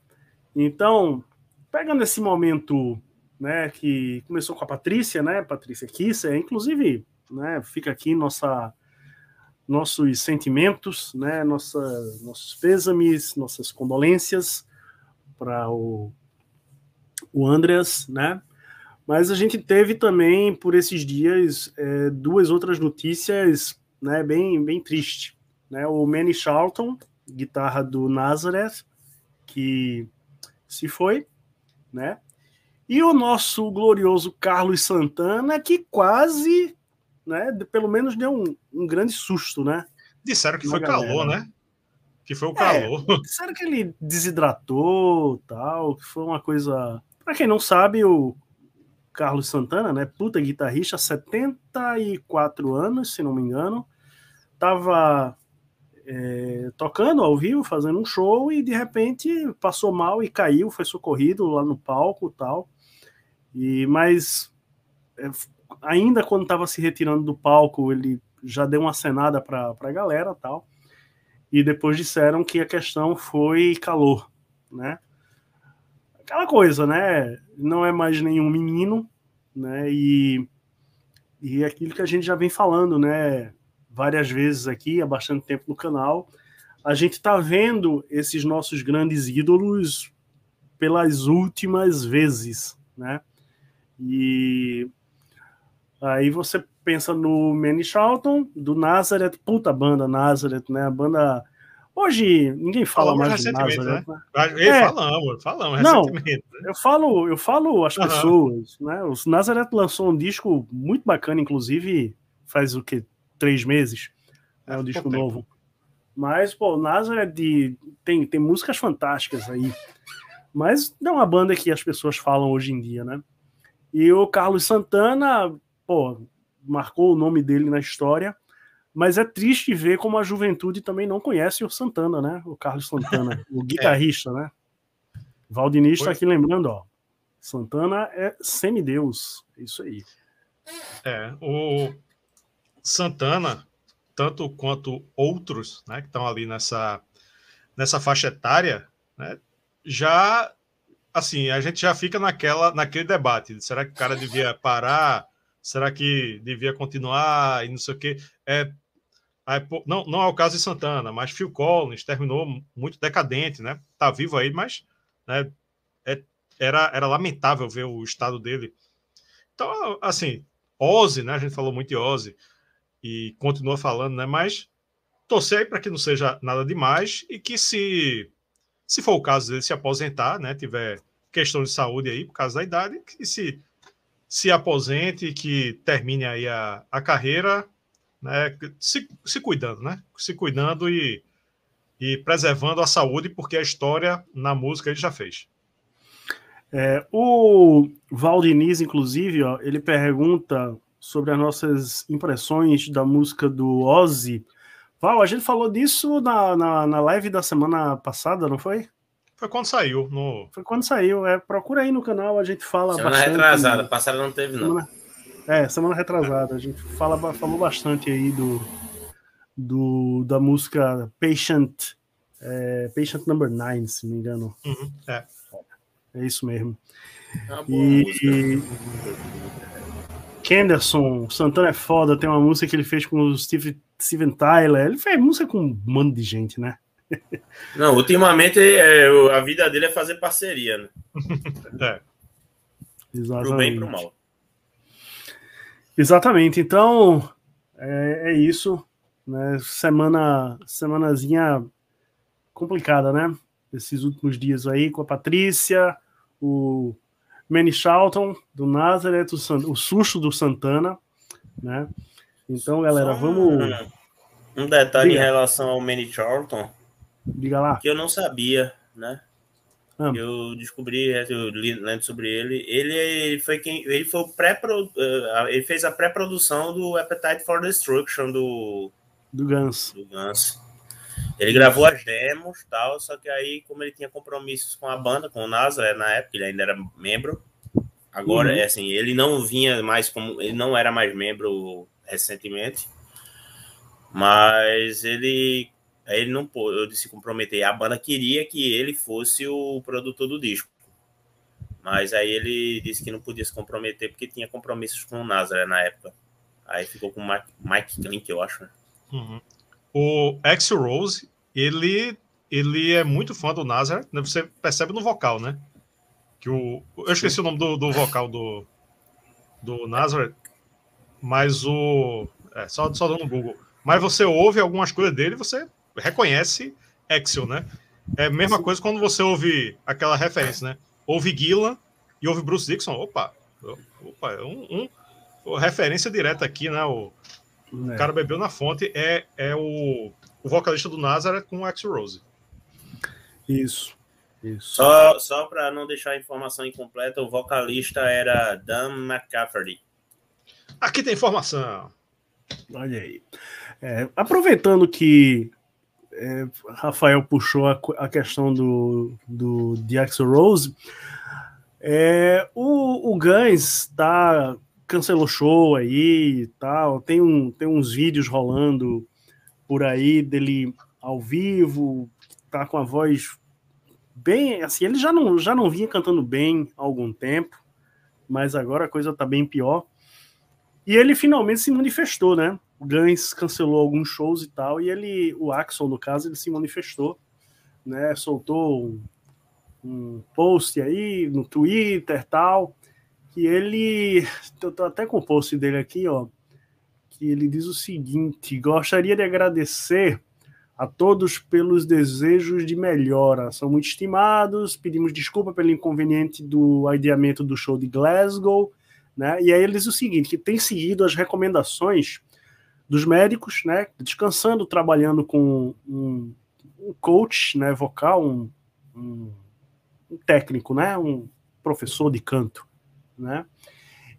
S1: Então, pegando esse momento né, que começou com a Patrícia, né? Patrícia Kisser, inclusive, né, fica aqui nossa nossos sentimentos, né, nossa, nossos pêsames, nossas condolências para o, o Andreas, né? Mas a gente teve também por esses dias é, duas outras notícias, né, bem bem triste, né? O Manny Charlton, guitarra do Nazareth, que se foi, né? E o nosso glorioso Carlos Santana, que quase né, pelo menos deu um, um grande susto, né?
S2: Disseram que foi galera. calor, né? Que foi o calor.
S1: É, disseram que ele desidratou, tal, que foi uma coisa. Para quem não sabe, o Carlos Santana, né, puta guitarrista, 74 anos, se não me engano, tava é, tocando ao vivo, fazendo um show e de repente passou mal e caiu, foi socorrido lá no palco, tal. E mas é, ainda quando estava se retirando do palco, ele já deu uma cenada para a galera tal. E depois disseram que a questão foi calor, né? Aquela coisa, né? Não é mais nenhum menino, né? E, e é aquilo que a gente já vem falando, né? Várias vezes aqui, há bastante tempo no canal. A gente está vendo esses nossos grandes ídolos pelas últimas vezes, né? E Aí você pensa no Manny Charlton, do Nazareth, puta banda Nazareth, né? A banda. Hoje ninguém fala falamos mais de Nazareth. Né?
S2: né? É. Falamos, falamos
S1: Não, recentemente. Né? Eu falo, eu falo as pessoas, uhum. né? O Nazareth lançou um disco muito bacana, inclusive faz o que? Três meses. É um disco novo. Mas, pô, Nazareth de, tem, tem músicas fantásticas aí. Mas não é uma banda que as pessoas falam hoje em dia, né? E o Carlos Santana, pô, marcou o nome dele na história. Mas é triste ver como a juventude também não conhece o Santana, né? O Carlos Santana, o guitarrista, é. né? Valdinista está aqui lembrando, ó. Santana é semideus. É isso aí.
S2: É, o Santana, tanto quanto outros, né, que estão ali nessa, nessa faixa etária, né, já assim, a gente já fica naquela naquele debate, será que o cara devia parar Será que devia continuar e não sei o quê? É, não, não é o caso de Santana, mas Phil Collins terminou muito decadente, né? Tá vivo aí, mas né, é, era, era lamentável ver o estado dele. Então, assim, Ozzy, né? A gente falou muito de Ozzy e continua falando, né? Mas torcer para que não seja nada demais e que se se for o caso dele se aposentar, né? Tiver questão de saúde aí por causa da idade, que se se aposente, que termine aí a, a carreira, né, se, se cuidando, né? Se cuidando e, e preservando a saúde, porque a história na música ele já fez.
S1: É, o Valdiniz, inclusive, ó, ele pergunta sobre as nossas impressões da música do Ozzy. Val, a gente falou disso na, na, na live da semana passada, não foi?
S2: Foi quando saiu. No...
S1: Foi quando saiu. É, procura aí no canal, a gente fala
S3: semana bastante. Semana retrasada, passada não teve, não.
S1: Semana... É, semana retrasada. A gente fala, falou bastante aí do, do da música Patient, é, Patient Number 9, se não me engano.
S2: Uhum, é.
S1: é isso mesmo. É e, e Kenderson, Santana é foda, tem uma música que ele fez com o Steve, Steven Tyler. Ele fez música com um monte de gente, né?
S3: Não, ultimamente é, a vida dele é fazer parceria, né?
S2: é.
S1: Exatamente.
S3: Pro bem e pro mal.
S1: Exatamente. Então, é, é isso. Né? Semana, semanazinha complicada, né? Esses últimos dias aí com a Patrícia, o Manny Charlton do Nazareth, o, o susto do Santana, né? Então, galera, vamos.
S3: Um detalhe Diga. em relação ao Manny Charlton
S1: Diga lá.
S3: Que eu não sabia, né? Ah. Eu descobri, eu li, lendo sobre ele. Ele foi quem. Ele foi o pré uh, Ele fez a pré-produção do Appetite for Destruction do.
S1: Do Guns.
S3: Do Guns. Ele gravou as demos tal, só que aí, como ele tinha compromissos com a banda, com o NASA, na época, ele ainda era membro. Agora, uhum. é assim, ele não vinha mais como. Ele não era mais membro recentemente. Mas ele ele não pôde se comprometer. A banda queria que ele fosse o produtor do disco. Mas aí ele disse que não podia se comprometer porque tinha compromissos com o Nazareth na época. Aí ficou com o Mike, Mike Klink, eu acho. Né?
S2: Uhum. o Axel Rose, ele, ele é muito fã do Nazareth, né? Você percebe no vocal, né? Que o, eu esqueci Sim. o nome do, do vocal do, do Nazareth, mas o. É, só, só dando no Google. Mas você ouve algumas coisas dele você reconhece Axel, né? É a mesma Sim. coisa quando você ouve aquela referência, né? Ouve Gillan e ouve Bruce Dixon. Opa, opa, é um, um referência direta aqui, né? O, é. o cara bebeu na fonte. É, é o, o vocalista do Nazareth com o Axel Rose.
S1: Isso. Isso.
S3: Só, só para não deixar a informação incompleta, o vocalista era Dan McCafferty.
S2: Aqui tem informação.
S1: Olha aí. É, aproveitando que é, Rafael puxou a, a, questão do, do de Axel Rose, é, o, o Guns tá, cancelou show aí tal. Tem, um, tem uns vídeos rolando por aí dele ao vivo, tá com a voz bem. Assim, ele já não, já não vinha cantando bem há algum tempo, mas agora a coisa tá bem pior. E ele finalmente se manifestou, né? Guns cancelou alguns shows e tal, e ele, o Axel, no caso, ele se manifestou, né? Soltou um, um post aí no Twitter tal, que ele. Eu tô até com o post dele aqui, ó. Que ele diz o seguinte: gostaria de agradecer a todos pelos desejos de melhora. São muito estimados. Pedimos desculpa pelo inconveniente do adiamento do show de Glasgow. Né? E aí ele diz o seguinte: que tem seguido as recomendações dos médicos, né? Descansando, trabalhando com um, um coach né, vocal, um, um um técnico, né? Um professor de canto, né?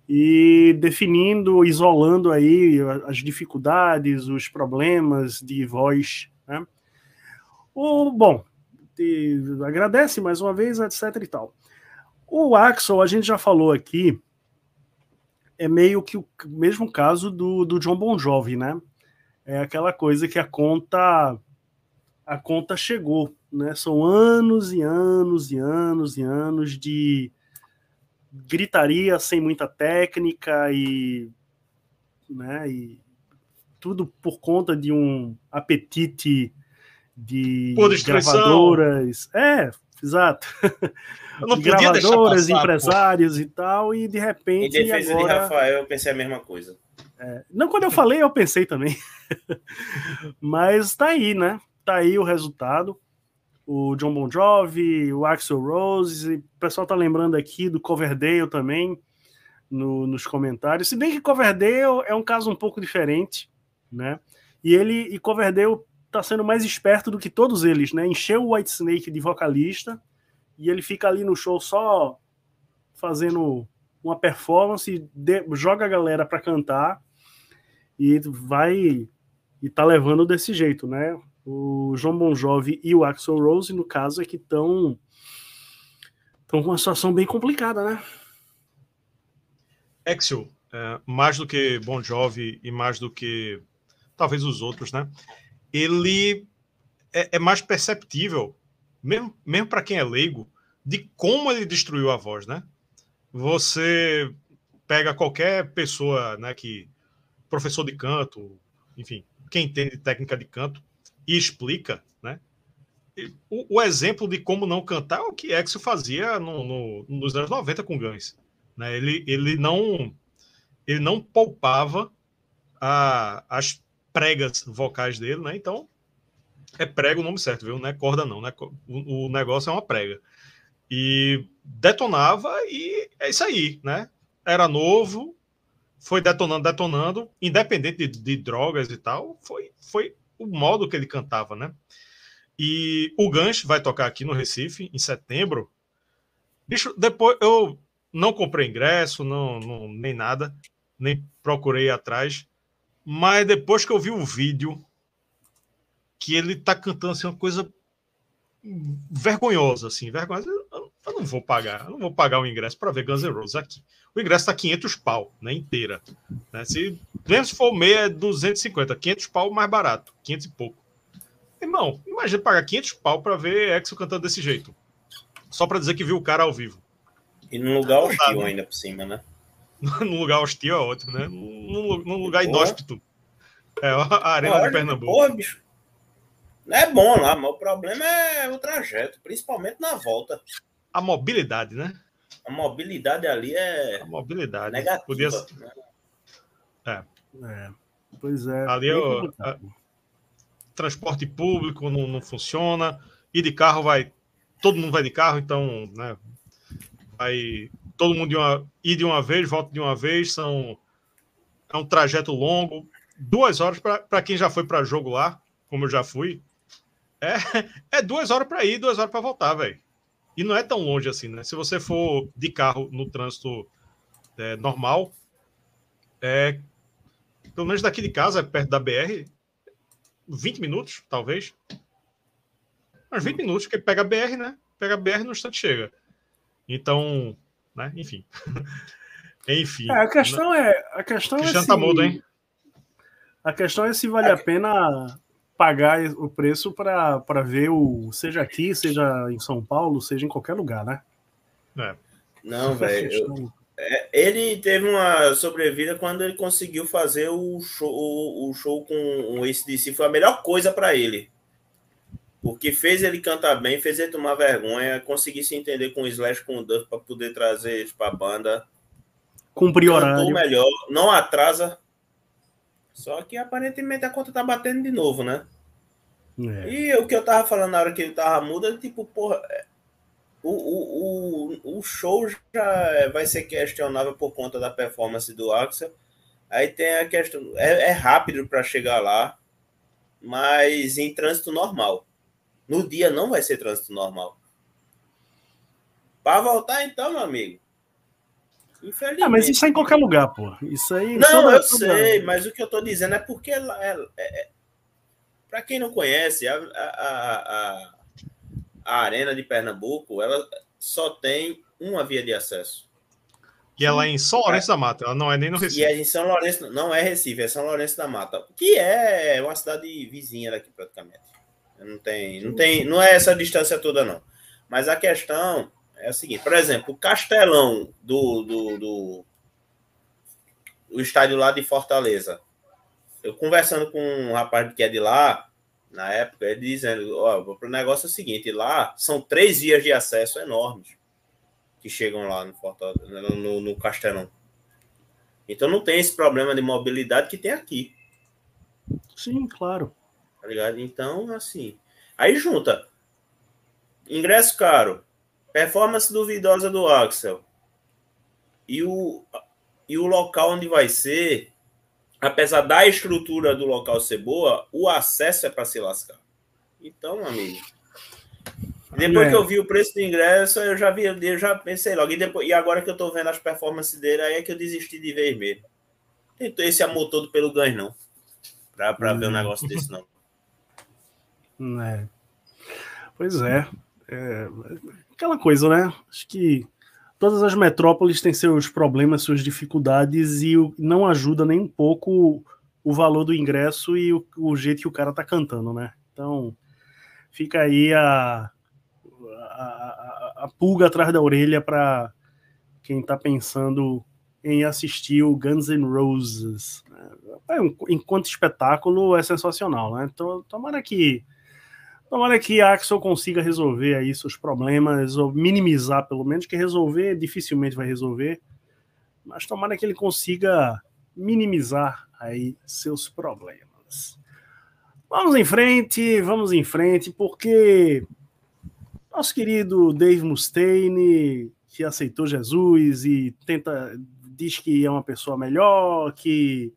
S1: E definindo, isolando aí as dificuldades, os problemas de voz, né? O, bom, agradece mais uma vez, etc e tal. O Axel, a gente já falou aqui, é meio que o mesmo caso do, do John Bon Jovi, né? É aquela coisa que a conta a conta chegou, né? São anos e anos e anos e anos de gritaria sem muita técnica e, né, e tudo por conta de um apetite de gravadoras. É, exato. gravadoras, passar, empresários pô. e tal, e de repente.
S3: Em defesa agora... de Rafael, eu pensei a mesma coisa.
S1: É, não, quando eu falei, eu pensei também. Mas tá aí, né? Tá aí o resultado o John Bon Jovi, o Axel Rose, o pessoal tá lembrando aqui do Coverdale também no, nos comentários. Se bem que Coverdale é um caso um pouco diferente, né? E ele e Coverdale tá sendo mais esperto do que todos eles, né? Encheu o White Snake de vocalista e ele fica ali no show só fazendo uma performance, de, joga a galera para cantar e vai e tá levando desse jeito, né? o João Bon Jovi e o Axel Rose, no caso, é que estão estão com uma situação bem complicada, né?
S2: Axel, é, mais do que Bon Jovi e mais do que talvez os outros, né? Ele é, é mais perceptível, mesmo, mesmo para quem é leigo, de como ele destruiu a voz, né? Você pega qualquer pessoa, né, que professor de canto, enfim, quem entende técnica de canto, e explica, né? O, o, exemplo de como não cantar é o que Exo fazia no, no, nos anos 90 com Guns. Né? Ele, ele, não, ele não poupava a, as pregas vocais dele, né? Então, é prega o nome certo, viu? Não é corda, não. Né? O, o negócio é uma prega. E detonava, e é isso aí, né? Era novo, foi detonando, detonando, independente de, de drogas e tal, foi, foi o modo que ele cantava, né? E o Gancho vai tocar aqui no Recife em setembro. Bicho, depois eu não comprei ingresso, não, não nem nada, nem procurei atrás, mas depois que eu vi o vídeo que ele tá cantando assim uma coisa vergonhosa assim, vergonhosa, eu, eu não vou pagar, eu não vou pagar o ingresso para ver Guns N' Roses aqui. O ingresso tá 500 pau, né, inteira. Né? Se mesmo se for meia, é 250. 500 pau mais barato. 500 e pouco. Irmão, imagina pagar 500 pau para ver Exo cantando desse jeito. Só para dizer que viu o cara ao vivo.
S3: E num lugar hostil ainda por cima, né?
S2: num lugar hostil é ótimo, né? Num, num lugar inóspito. É a Arena Olha, de Pernambuco. Porra, bicho.
S3: É bom lá, mas o problema é o trajeto, principalmente na volta.
S2: A mobilidade, né?
S3: A mobilidade ali é.
S2: A mobilidade.
S3: Negativa. Podia... Né?
S1: É. é. Pois é.
S2: Ali é o transporte público não, não funciona. E de carro vai. Todo mundo vai de carro, então, né? Vai todo mundo de uma, ir de uma vez, volta de uma vez. São, é um trajeto longo. Duas horas para quem já foi para jogo lá, como eu já fui. É, é duas horas para ir, duas horas para voltar, velho. E não é tão longe assim, né? Se você for de carro no trânsito é, normal, é, pelo menos daqui de casa, perto da BR, 20 minutos, talvez. Mas 20 minutos, porque pega a BR, né? Pega a BR no instante chega. Então, né? Enfim. Enfim.
S1: É, a questão né? é. A questão é
S2: se... tá mudo, hein?
S1: A questão é se vale a pena pagar o preço para ver o. Seja aqui, seja em São Paulo, seja em qualquer lugar, né?
S3: É. Não, velho. É, ele teve uma sobrevida quando ele conseguiu fazer o show, o, o show com o ACDC. Foi a melhor coisa para ele. Porque fez ele cantar bem, fez ele tomar vergonha, conseguir se entender com o Slash, com o Duff, para poder trazer eles para a banda.
S1: Cumprir horário.
S3: melhor, não atrasa. Só que aparentemente a conta tá batendo de novo, né? É. E o que eu tava falando na hora que ele tava mudo, é tipo, porra, é, o, o, o, o show já vai ser questionável por conta da performance do Axel. Aí tem a questão, é, é rápido para chegar lá, mas em trânsito normal. No dia não vai ser trânsito normal. Para voltar então, meu amigo.
S1: Infelizmente. Ah, mas isso é em qualquer lugar, pô. Isso aí.
S3: Não, eu sei, mas o que eu tô dizendo é porque é, é, é para quem não conhece, a, a, a, a Arena de Pernambuco, ela só tem uma via de acesso.
S2: E ela é em São Lourenço da Mata, ela não é nem no Recife.
S3: E é em São Lourenço, não é Recife, é São Lourenço da Mata, que é uma cidade vizinha daqui praticamente. Não tem, não tem, não é essa distância toda não. Mas a questão é a seguinte, por exemplo, o Castelão do, do, do o estádio lá de Fortaleza. Eu conversando com um rapaz que é de lá, na época, ele dizendo, ó, o negócio é o seguinte, lá são três vias de acesso enormes que chegam lá no, no, no Castelão. Então não tem esse problema de mobilidade que tem aqui.
S1: Sim, claro.
S3: Tá ligado? Então, assim. Aí junta. Ingresso caro. Performance duvidosa do Axel. E o, e o local onde vai ser apesar da estrutura do local ser boa, o acesso é para se lascar. Então, amigo. Depois é. que eu vi o preço do ingresso, eu já vi, eu já pensei logo. E, depois, e agora que eu tô vendo as performances dele, aí é que eu desisti de ver mesmo. Tem esse amor todo pelo ganho, não. Pra, pra hum. ver um negócio desse, não.
S1: É. Pois é. é. Aquela coisa, né? Acho que todas as metrópoles têm seus problemas, suas dificuldades e não ajuda nem um pouco o valor do ingresso e o, o jeito que o cara tá cantando, né? Então, fica aí a, a, a, pulga atrás da orelha para quem tá pensando em assistir o Guns N' Roses. É, enquanto espetáculo é sensacional, né? Então, tomara que Tomara que a Axel consiga resolver aí seus problemas, ou minimizar pelo menos, que resolver dificilmente vai resolver, mas tomara que ele consiga minimizar aí seus problemas. Vamos em frente, vamos em frente, porque nosso querido Dave Mustaine, que aceitou Jesus e tenta diz que é uma pessoa melhor, que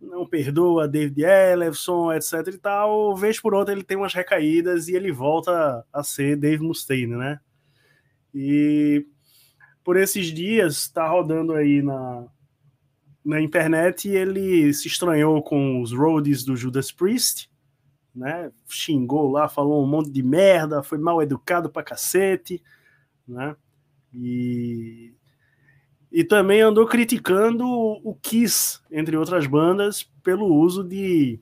S1: não perdoa David Ellefson, etc e tal, vez por outra ele tem umas recaídas e ele volta a ser Dave Mustaine, né? E por esses dias está rodando aí na, na internet e ele se estranhou com os roadies do Judas Priest, né? Xingou lá, falou um monte de merda, foi mal educado pra cacete, né? E e também andou criticando o Kiss, entre outras bandas, pelo uso de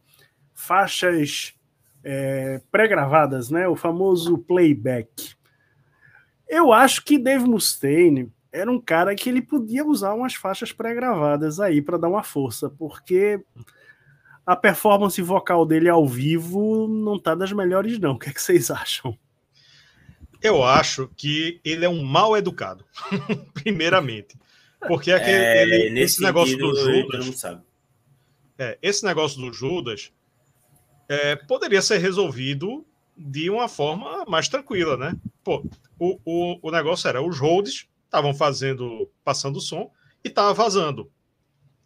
S1: faixas é, pré-gravadas, né? o famoso playback. Eu acho que Dave Mustaine era um cara que ele podia usar umas faixas pré-gravadas aí para dar uma força, porque a performance vocal dele ao vivo não tá das melhores, não. O que, é que vocês acham?
S2: Eu acho que ele é um mal educado, primeiramente. Porque aquele, é, ele, esse negócio do Judas. É, esse negócio do Judas é, poderia ser resolvido de uma forma mais tranquila, né? Pô, o, o, o negócio era os holds estavam fazendo, passando o som e estava vazando.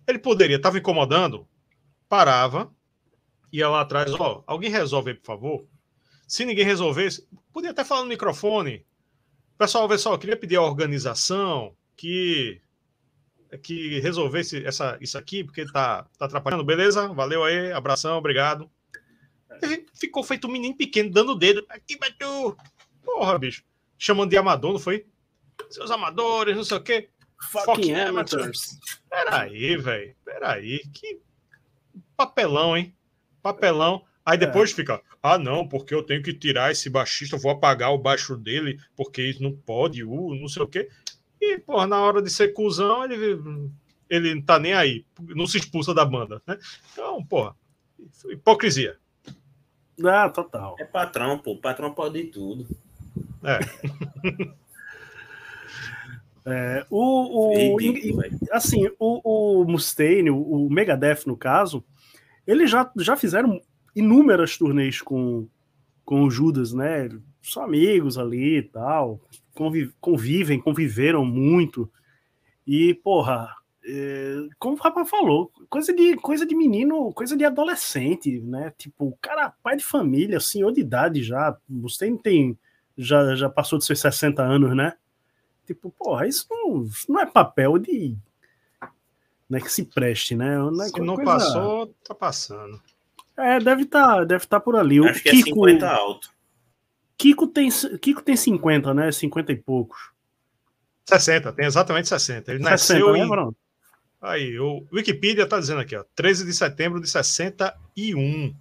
S2: Ele poderia, estava incomodando, parava, ia lá atrás, ó, alguém resolve aí, por favor. Se ninguém resolvesse, podia até falar no microfone. Pessoal, só, eu queria pedir a organização que que resolvesse essa, isso aqui, porque tá, tá atrapalhando. Beleza? Valeu aí, abração, obrigado. Ele ficou feito um menino pequeno, dando o dedo. Aqui tu. Porra, bicho. Chamando de amador, não foi? Seus amadores, não sei o quê.
S1: Fucking, Fucking amateurs.
S2: Peraí, velho. Peraí. Que papelão, hein? Papelão. Aí é. depois é. fica, ah, não, porque eu tenho que tirar esse baixista, vou apagar o baixo dele, porque isso não pode, uh, não sei o quê. E, porra, na hora de ser cuzão, ele, ele não tá nem aí, não se expulsa da banda, né? Então, porra, hipocrisia.
S1: Ah, total.
S3: É patrão, pô. Patrão pode ir tudo.
S2: É.
S1: é o, o assim, o, o Mustaine, o, o Megadeth, no caso, eles já, já fizeram inúmeras turnês com, com o Judas, né? São amigos ali e tal, convivem, conviveram muito. E, porra, é, como o Rafa falou, coisa de, coisa de menino, coisa de adolescente, né? Tipo, cara, pai de família, senhor de idade já. Você tem. Já, já passou de seus 60 anos, né? Tipo, porra, isso não, não é papel de. Né, que se preste, né?
S2: Não é se não coisa... passou, tá passando.
S1: É, deve estar tá, deve tá por ali.
S3: Acho o que é Kiko, é 50 alto.
S1: Kiko tem, Kiko tem 50, né? 50 e poucos.
S2: 60, tem exatamente 60. Ele 60, nasceu né, em... Aí, o Wikipedia está dizendo aqui, ó, 13 de setembro de 61.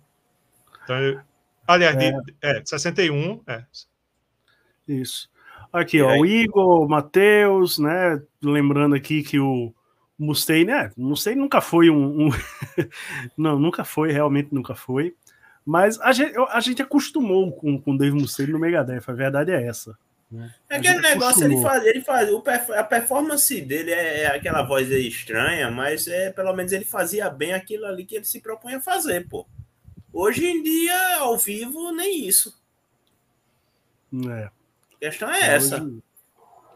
S2: Então, aliás, é. De, é, 61, é.
S1: Isso. Aqui, ó, o Igor, o Matheus, né? Lembrando aqui que o Mustaine, né? Mustaine nunca foi um. um... não, nunca foi, realmente nunca foi. Mas a gente, a gente acostumou com, com o Dave Mustaine no Megadeth, a verdade é essa.
S3: Né? É aquele negócio, ele faz, ele faz o, a performance dele é, é aquela voz estranha, mas é pelo menos ele fazia bem aquilo ali que ele se propunha fazer, pô. Hoje em dia, ao vivo, nem isso.
S1: É.
S3: A questão é essa.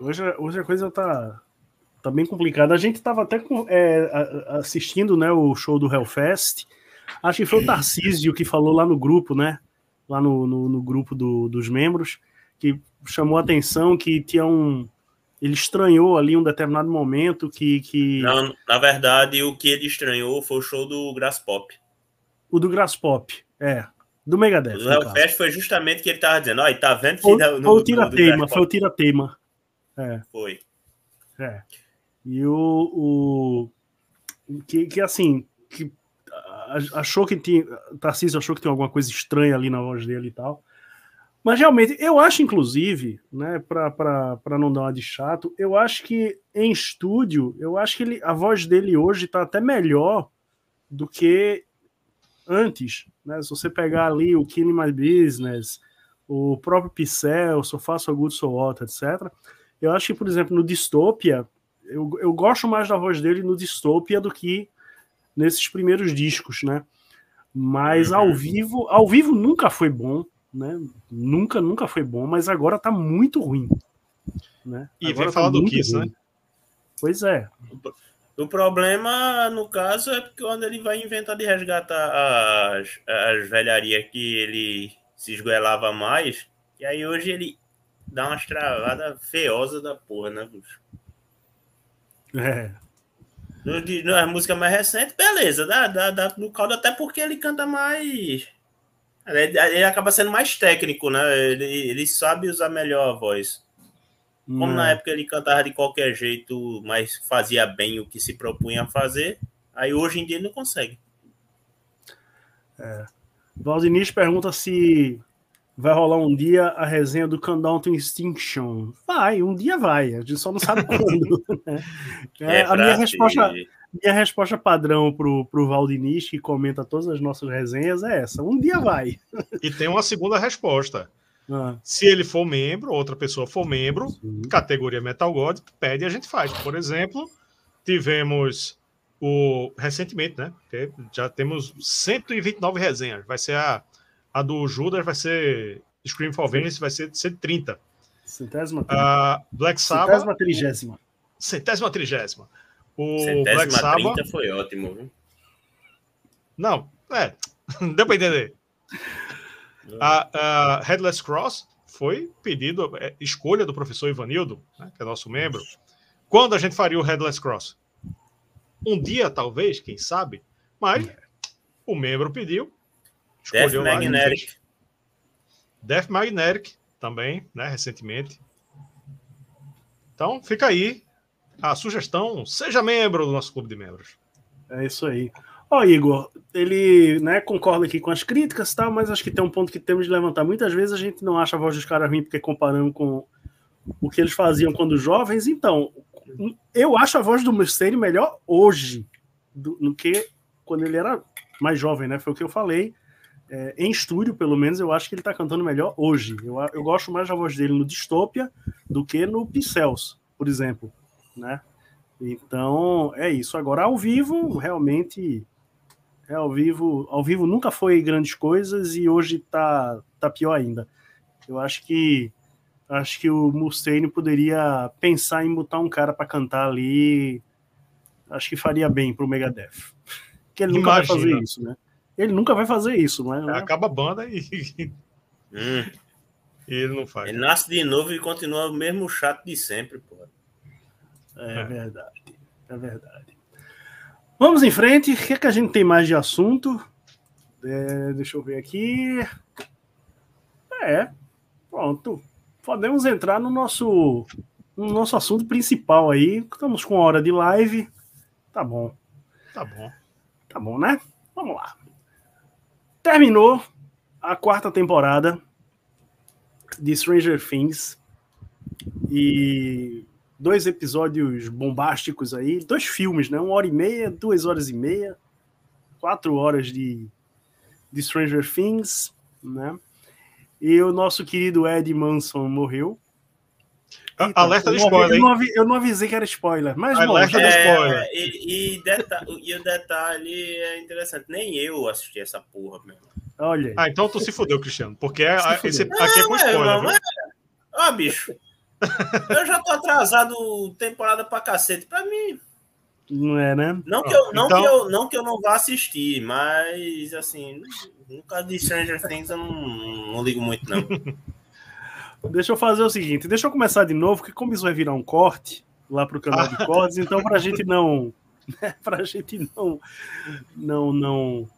S1: Hoje, hoje, hoje a coisa tá, tá bem complicada. A gente tava até com, é, assistindo né, o show do Hellfest. Acho que foi o Tarcísio que falou lá no grupo, né? Lá no, no, no grupo do, dos membros, que chamou a atenção que tinha um. Ele estranhou ali um determinado momento que. que...
S3: Não, na verdade, o que ele estranhou foi o show do Grass Pop.
S1: O do Grass Pop, é. Do Megadeth.
S3: O Hellfest foi justamente o que ele tava dizendo. Olha, tá vendo que.
S1: Foi, no, foi o tira-teima, foi o tira-teima. É.
S3: Foi.
S1: É. E o. o que, que assim. Que achou que tinha. Tarcísio achou que tinha alguma coisa estranha ali na voz dele e tal. Mas realmente, eu acho, inclusive, né, para não dar uma de chato, eu acho que em estúdio, eu acho que ele, a voz dele hoje está até melhor do que antes. Né? Se você pegar ali o Killing My Business, o próprio Pixel, So Far So Good So What, etc. Eu acho que, por exemplo, no Dystopia, eu, eu gosto mais da voz dele no Dystopia do que nesses primeiros discos, né? Mas ao uhum. vivo, ao vivo nunca foi bom, né? Nunca, nunca foi bom, mas agora tá muito ruim. Né?
S2: E agora vem tá falar do Kiss, ruim. né?
S1: Pois é.
S3: O problema, no caso, é porque quando ele vai inventar de resgatar as, as velharias que ele se esgoelava mais, e aí hoje ele dá umas travadas feiosas da porra, né, bicho?
S1: É.
S3: Nas músicas mais recentes, beleza, dá, dá, dá no caldo até porque ele canta mais. Ele, ele acaba sendo mais técnico, né? Ele, ele sabe usar melhor a voz. Como hum. na época ele cantava de qualquer jeito, mas fazia bem o que se propunha a fazer, aí hoje em dia ele não consegue.
S1: É. Valdiniz pergunta se vai rolar um dia a resenha do Countdown to Extinction. Vai, um dia vai, a gente só não sabe quando. Né? É, é a minha resposta, minha resposta padrão pro, pro Valdiniz, que comenta todas as nossas resenhas, é essa: um dia vai.
S2: E tem uma segunda resposta. Ah. Se ele for membro, outra pessoa for membro, Sim. categoria Metal God, pede e a gente faz. Por exemplo, tivemos o recentemente, né? Já temos 129 resenhas. Vai ser a, a do Judas, vai ser Scream for Vengeance, vai ser 130.
S1: Centésima.
S2: Uh, Black Sabbath.
S1: Centésima trigésima.
S2: Centésima trigésima. O
S3: Centésima Black Sabbath. foi ótimo, viu?
S2: Não, é. Deu para entender. A, a, Headless Cross foi pedido, é, escolha do professor Ivanildo, né, que é nosso membro. Quando a gente faria o Headless Cross? Um dia, talvez, quem sabe, mas o membro pediu.
S3: Death Magnetic.
S2: Death Magnetic também, né, recentemente. Então, fica aí a sugestão, seja membro do nosso clube de membros.
S1: É isso aí. Ó, Igor, ele né, concorda aqui com as críticas, tá, mas acho que tem um ponto que temos de levantar. Muitas vezes a gente não acha a voz dos caras ruim porque comparando com o que eles faziam quando jovens. Então, eu acho a voz do Mustaine melhor hoje do, do, que quando ele era mais jovem, né? Foi o que eu falei. É, em estúdio, pelo menos, eu acho que ele tá cantando melhor hoje. Eu, eu gosto mais da voz dele no Dystopia do que no Pixels, por exemplo, né? Então, é isso. Agora, ao vivo, realmente, é, ao vivo, ao vivo nunca foi grandes coisas e hoje tá, tá pior ainda. Eu acho que acho que o Mustaine poderia pensar em botar um cara para cantar ali. Acho que faria bem pro Megadeth. Que ele nunca Imagina. vai fazer isso, né? Ele nunca vai fazer isso, né?
S2: Acaba a banda e. Hum. e ele não faz.
S3: Ele nasce de novo e continua o mesmo chato de sempre, pô.
S1: É, é verdade. É verdade. Vamos em frente. O que, é que a gente tem mais de assunto? É, deixa eu ver aqui. É, pronto podemos entrar no nosso, no nosso assunto principal aí. Estamos com hora de live. Tá bom.
S2: Tá bom.
S1: Tá bom, né? Vamos lá. Terminou a quarta temporada de Stranger Things. E dois episódios bombásticos aí, dois filmes, né? Uma hora e meia, duas horas e meia, quatro horas de, de Stranger Things, né? E o nosso querido Ed Manson morreu.
S2: Eita, Alerta de spoiler.
S1: Eu não, eu não, avisei que era spoiler, mas
S2: Alerta de spoiler. É,
S3: e, e, deta e, o detalhe é interessante. Nem eu assisti essa porra mesmo.
S1: Olha.
S2: Ah, então tu se fudeu, Cristiano. Porque é, esse, aqui é com spoiler. Não,
S3: Ah, bicho. eu já tô atrasado temporada pra cacete. Pra mim.
S1: Não é, né?
S3: Não que, eu, não, então... que eu, não que eu não vá assistir, mas assim, no caso de Stranger Things eu não, não ligo muito, não.
S1: deixa eu fazer o seguinte, deixa eu começar de novo, porque como isso vai virar um corte lá pro canal de cortes, então pra gente não. Né, pra gente não. Não, não.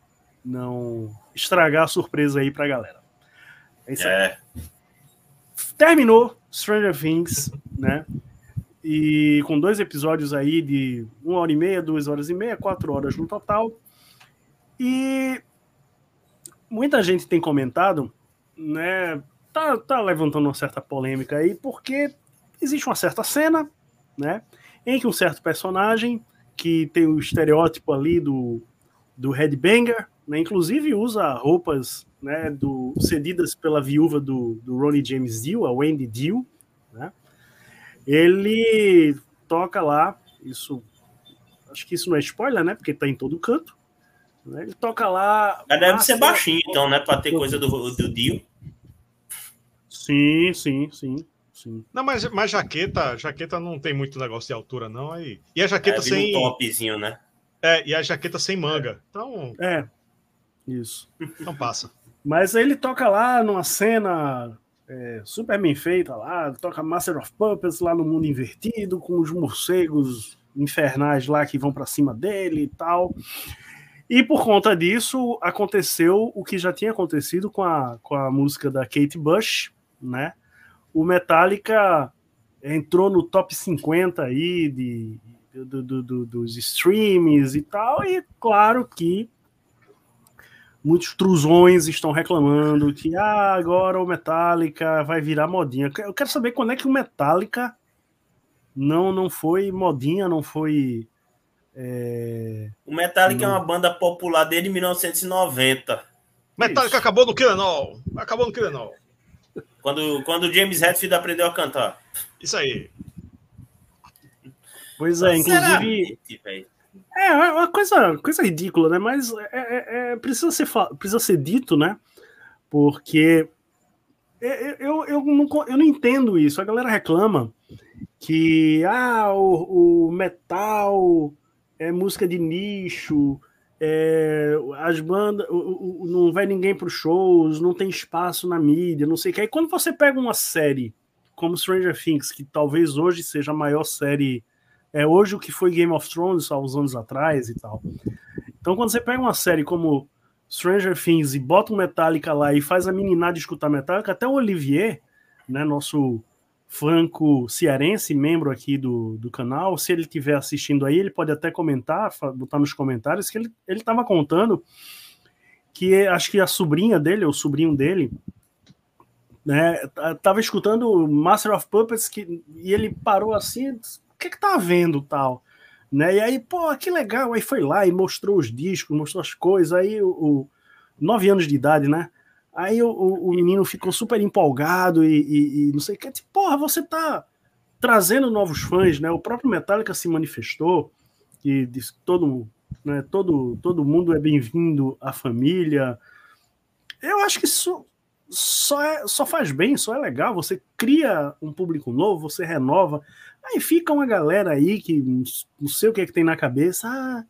S1: Não estragar a surpresa aí pra galera. É isso aí. É. Terminou Stranger Things, né? E com dois episódios aí de uma hora e meia, duas horas e meia, quatro horas no total. E muita gente tem comentado, né? Tá, tá levantando uma certa polêmica aí, porque existe uma certa cena, né? Em que um certo personagem que tem o estereótipo ali do, do headbanger, né? Inclusive usa roupas né, do, cedidas pela viúva do, do Ronnie James Dio, a Wendy Dio, né? Ele toca lá, isso acho que isso não é spoiler, né? Porque tá em todo canto. Né? Ele toca lá.
S3: Mas deve ser baixinho, então, né? Para ter coisa do, do Dio.
S1: Sim, sim, sim. Sim.
S2: Não, mas, mas jaqueta, jaqueta não tem muito negócio de altura, não. Aí. E a jaqueta é, sem.
S3: Um topzinho, né?
S2: É, e a jaqueta sem manga. Então.
S1: É. Isso.
S2: Não passa.
S1: Mas ele toca lá numa cena é, super bem feita lá, toca Master of Puppets lá no mundo invertido, com os morcegos infernais lá que vão para cima dele e tal. E por conta disso, aconteceu o que já tinha acontecido com a, com a música da Kate Bush, né? O Metallica entrou no top 50 aí de, do, do, do, dos streams e tal, e claro que muitos trusões estão reclamando que ah, agora o Metallica vai virar modinha. Eu quero saber quando é que o Metallica não, não foi modinha, não foi. É...
S3: O Metallica não... é uma banda popular desde 1990.
S2: Metallica Isso. acabou no Killenol. Acabou no Killenol.
S3: Quando, quando o James Hetfield aprendeu a cantar.
S2: Isso aí.
S1: Pois é, inclusive. É, é uma coisa, coisa ridícula, né? Mas é, é, é precisa, ser, precisa ser dito, né? Porque eu, eu, eu, não, eu não entendo isso. A galera reclama que ah, o, o metal é música de nicho, é, as bandas, o, o, não vai ninguém para os shows, não tem espaço na mídia, não sei o que. Aí quando você pega uma série como Stranger Things, que talvez hoje seja a maior série, é hoje o que foi Game of Thrones há uns anos atrás e tal. Então quando você pega uma série como Stranger Things e bota um Metallica lá e faz a meninada escutar Metallica, até o Olivier, né, nosso franco-cearense, membro aqui do, do canal, se ele estiver assistindo aí, ele pode até comentar, botar nos comentários, que ele estava contando que acho que a sobrinha dele, ou o sobrinho dele, né, tava escutando Master of Puppets que, e ele parou assim, o que que tá vendo tal? Né? E aí, pô, que legal, aí foi lá e mostrou os discos, mostrou as coisas, aí o, o nove anos de idade, né? Aí o, o, menino ficou super empolgado e, e, e não sei o que. Tipo, porra, você tá trazendo novos fãs, né? O próprio Metallica se manifestou e disse que todo, né, todo, todo mundo é bem-vindo à família. Eu acho que isso só, é, só faz bem, só é legal. Você cria um público novo, você renova. Aí fica uma galera aí que não sei o que, é que tem na cabeça. Ah,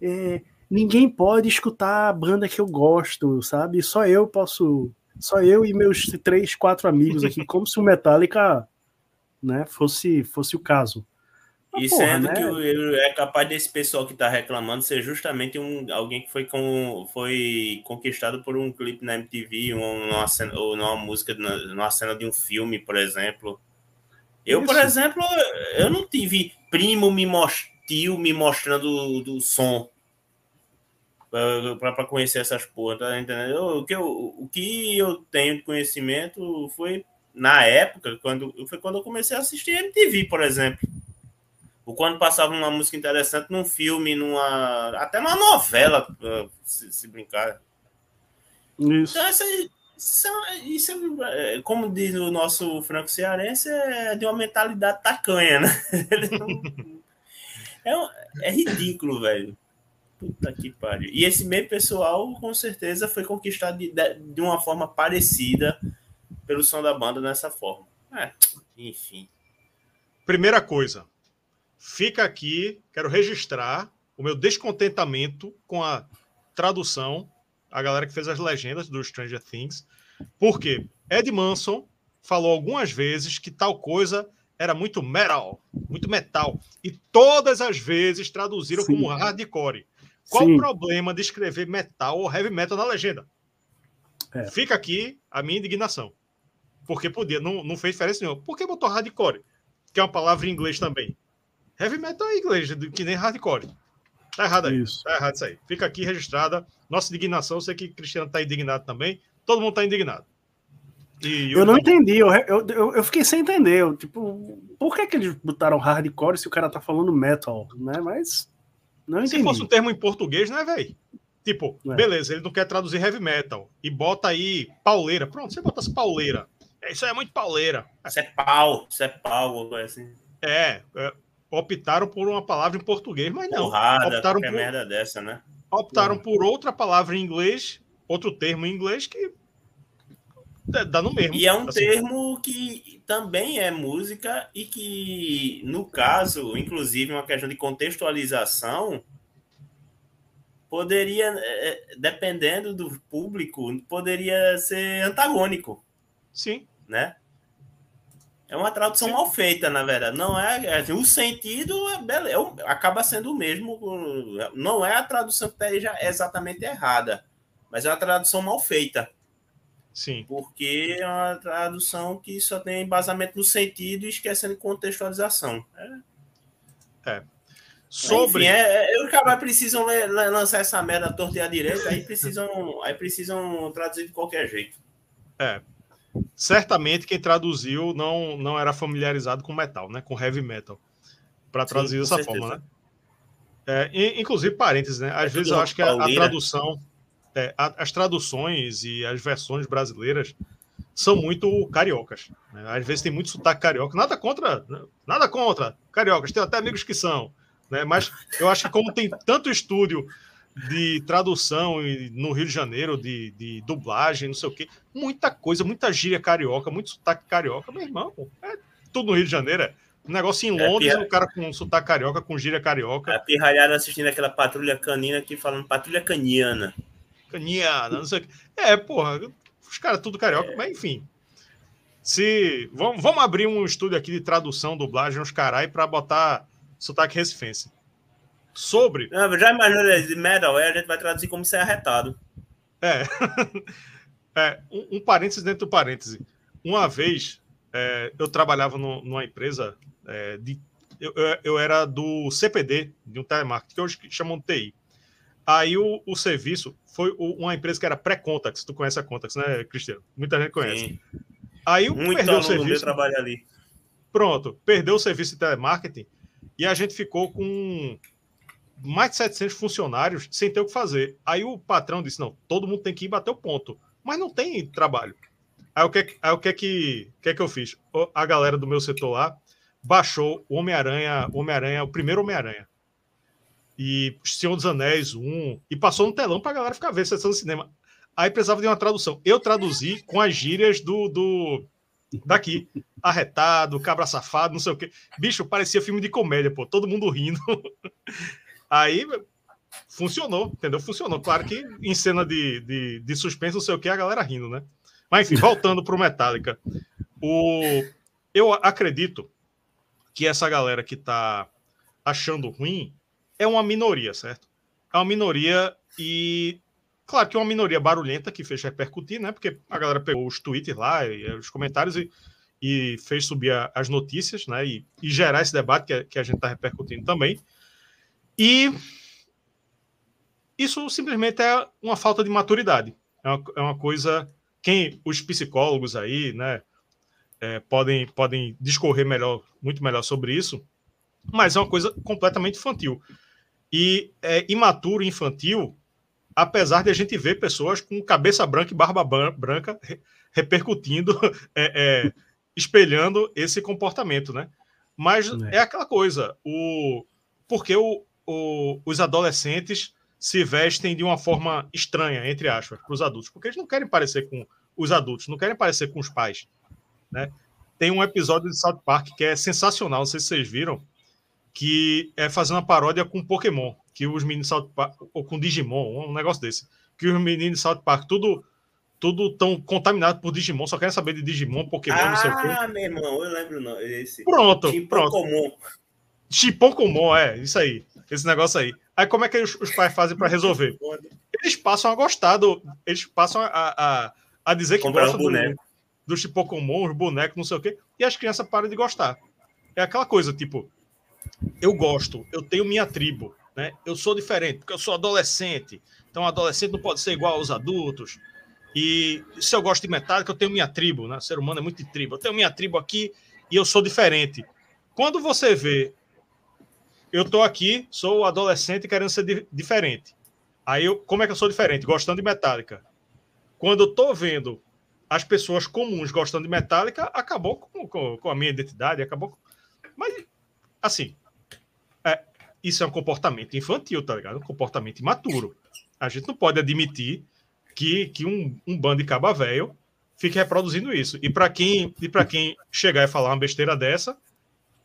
S1: é, ninguém pode escutar a banda que eu gosto, sabe? Só eu posso. Só eu e meus três, quatro amigos aqui, como se o Metallica né, fosse, fosse o caso.
S3: Mas, e porra, sendo né? que é capaz desse pessoal que está reclamando ser justamente um, alguém que foi, com, foi conquistado por um clipe na MTV, uma cena, ou numa música, numa cena de um filme, por exemplo. Eu, Isso. por exemplo, eu não tive primo me most, tio me mostrando do som para conhecer essas porra, tá entendendo? O que, eu, o que eu tenho de conhecimento foi na época, quando, foi quando eu comecei a assistir MTV, por exemplo. Ou quando passava uma música interessante num filme, numa. até numa novela, se, se brincar. Isso. Então, essa, isso, isso é, como diz o nosso Franco Cearense, é de uma mentalidade tacanha, né? é, é ridículo, velho. Puta que pariu. E esse meio pessoal, com certeza, foi conquistado de, de uma forma parecida pelo som da banda nessa forma. É, enfim.
S2: Primeira coisa, fica aqui, quero registrar o meu descontentamento com a tradução, a galera que fez as legendas do Stranger Things, porque Ed Manson falou algumas vezes que tal coisa era muito metal, muito metal, e todas as vezes traduziram Sim. como hardcore. Qual Sim. o problema de escrever metal ou heavy metal na legenda? É. Fica aqui a minha indignação. Porque podia, não, não fez diferença nenhuma. Por que botou hardcore? Que é uma palavra em inglês também. Heavy metal é inglês, que nem hardcore. Tá errado aí. Isso. Tá errado isso aí. Fica aqui registrada nossa indignação. Eu sei que Cristiano tá indignado também. Todo mundo tá indignado.
S1: E eu, não entendi, eu, eu, eu, fiquei sem entender. Eu, tipo, por que, que eles botaram hardcore se o cara tá falando metal, né? Mas
S2: não Se fosse um termo em português, né, velho? Tipo, é. beleza, ele não quer traduzir heavy metal e bota aí pauleira. Pronto, você bota as pauleira. É, isso é muito pauleira.
S3: Isso é pau, isso é pau, assim.
S2: É, é, optaram por uma palavra em português, mas não.
S3: Porrada,
S2: optaram
S3: por merda dessa, né?
S2: Optaram por outra palavra em inglês, outro termo em inglês que dá no mesmo.
S3: E é um assim. termo que também é música e que, no caso, inclusive uma questão de contextualização, poderia, é, é, dependendo do público, poderia ser antagônico.
S2: Sim.
S3: Né? É uma tradução Sim. mal feita, na verdade. Não é, é o sentido é, é, acaba sendo o mesmo. Não é a tradução que esteja exatamente errada, mas é uma tradução mal feita.
S2: Sim.
S3: Porque é uma tradução que só tem embasamento no sentido e esquecendo contextualização. É.
S2: é.
S3: Sobre. Enfim, é, é, os caras precisam lançar essa merda torta e à direita, aí precisam, aí precisam traduzir de qualquer jeito.
S2: É. Certamente quem traduziu não, não era familiarizado com metal, né? Com heavy metal. Para traduzir Sim, dessa certeza. forma, né? É, inclusive, parênteses, né? Às é vezes eu acho que a, a tradução, é, a, as traduções e as versões brasileiras são muito cariocas. Né? Às vezes tem muito sotaque carioca. Nada contra, né? nada contra cariocas. Tem até amigos que são. Né? Mas eu acho que como tem tanto estúdio de tradução no Rio de Janeiro, de, de dublagem, não sei o quê, muita coisa, muita gíria carioca, muito sotaque carioca, meu irmão, é tudo no Rio de Janeiro, é um negócio em é Londres, é o cara com sotaque carioca, com gíria carioca.
S3: A pirralhada assistindo aquela patrulha canina aqui falando patrulha caniana.
S2: Caniana, não sei o quê. É, porra, os caras tudo carioca, é. mas enfim. Se vamos, vamos abrir um estúdio aqui de tradução, dublagem, uns carai para botar sotaque recifense. Sobre.
S3: Não, já imaginou de metal, a gente vai traduzir como ser arretado.
S2: É. é um, um parênteses dentro do parêntese. Uma vez é, eu trabalhava no, numa empresa é, de. Eu, eu, era do CPD, de um telemarketing, que hoje chamam de TI. Aí o, o serviço foi uma empresa que era pré-Contax. Tu conhece a Contax, né, Cristiano? Muita gente conhece. Sim. Aí o perdeu o serviço.
S3: trabalho ali.
S2: Pronto, perdeu o serviço de telemarketing e a gente ficou com mais de 700 funcionários sem ter o que fazer. Aí o patrão disse: não, todo mundo tem que ir bater o ponto, mas não tem trabalho. Aí o que, aí, o que, que, que, que eu fiz? A galera do meu setor lá baixou o Homem-Aranha, Homem-Aranha, o primeiro Homem-Aranha. E Senhor dos Anéis, um, e passou no telão pra galera ficar vendo sessão de cinema. Aí precisava de uma tradução. Eu traduzi com as gírias do, do daqui. Arretado, cabra safado, não sei o quê. Bicho, parecia filme de comédia, pô. Todo mundo rindo. Aí funcionou, entendeu? Funcionou. Claro que em cena de, de, de suspense, não sei o que, a galera rindo, né? Mas enfim, voltando para o Metallica. O... Eu acredito que essa galera que está achando ruim é uma minoria, certo? É uma minoria e. Claro que é uma minoria barulhenta que fez repercutir, né? Porque a galera pegou os tweets lá e os comentários e, e fez subir a, as notícias, né? E, e, gerar esse debate que, que a gente está repercutindo também. E isso simplesmente é uma falta de maturidade. É uma, é uma coisa. Quem os psicólogos aí, né, é, podem, podem discorrer melhor, muito melhor sobre isso, mas é uma coisa completamente infantil. E é imaturo infantil, apesar de a gente ver pessoas com cabeça branca e barba branca repercutindo, é, é, espelhando esse comportamento, né? Mas é. é aquela coisa, o porque o, o, os adolescentes se vestem de uma forma estranha, entre aspas, para os adultos, porque eles não querem parecer com os adultos, não querem parecer com os pais. Né? Tem um episódio de South Park que é sensacional, não sei se vocês viram, que é fazendo uma paródia com Pokémon, que os meninos South Park, ou com Digimon, um negócio desse, que os meninos South Park, tudo tudo tão contaminado por Digimon, só querem saber de Digimon, Pokémon,
S3: ah,
S2: não sei o
S3: quê. Ah, meu irmão, eu lembro não, esse.
S2: Pronto, Chipon pronto. Comum. Chipon comum, é, isso aí esse negócio aí. Aí como é que os, os pais fazem para resolver? Eles passam a gostar do. Eles passam a, a, a dizer que
S3: Comprar gostam um do,
S2: do tipo comum, os bonecos, não sei o quê, e as crianças param de gostar. É aquela coisa, tipo, eu gosto, eu tenho minha tribo, né? Eu sou diferente, porque eu sou adolescente. Então, adolescente não pode ser igual aos adultos. E se eu gosto de metálica, eu tenho minha tribo, né? O ser humano é muito de tribo. Eu tenho minha tribo aqui e eu sou diferente. Quando você vê eu tô aqui, sou adolescente querendo ser di diferente. Aí, eu, como é que eu sou diferente? Gostando de Metallica. Quando eu tô vendo as pessoas comuns gostando de Metallica, acabou com, com, com a minha identidade, acabou. Com... Mas, assim, é, isso é um comportamento infantil, tá ligado? Um comportamento imaturo. A gente não pode admitir que, que um, um bando de caba velho fique reproduzindo isso. E para quem, e quem chegar e falar uma besteira dessa,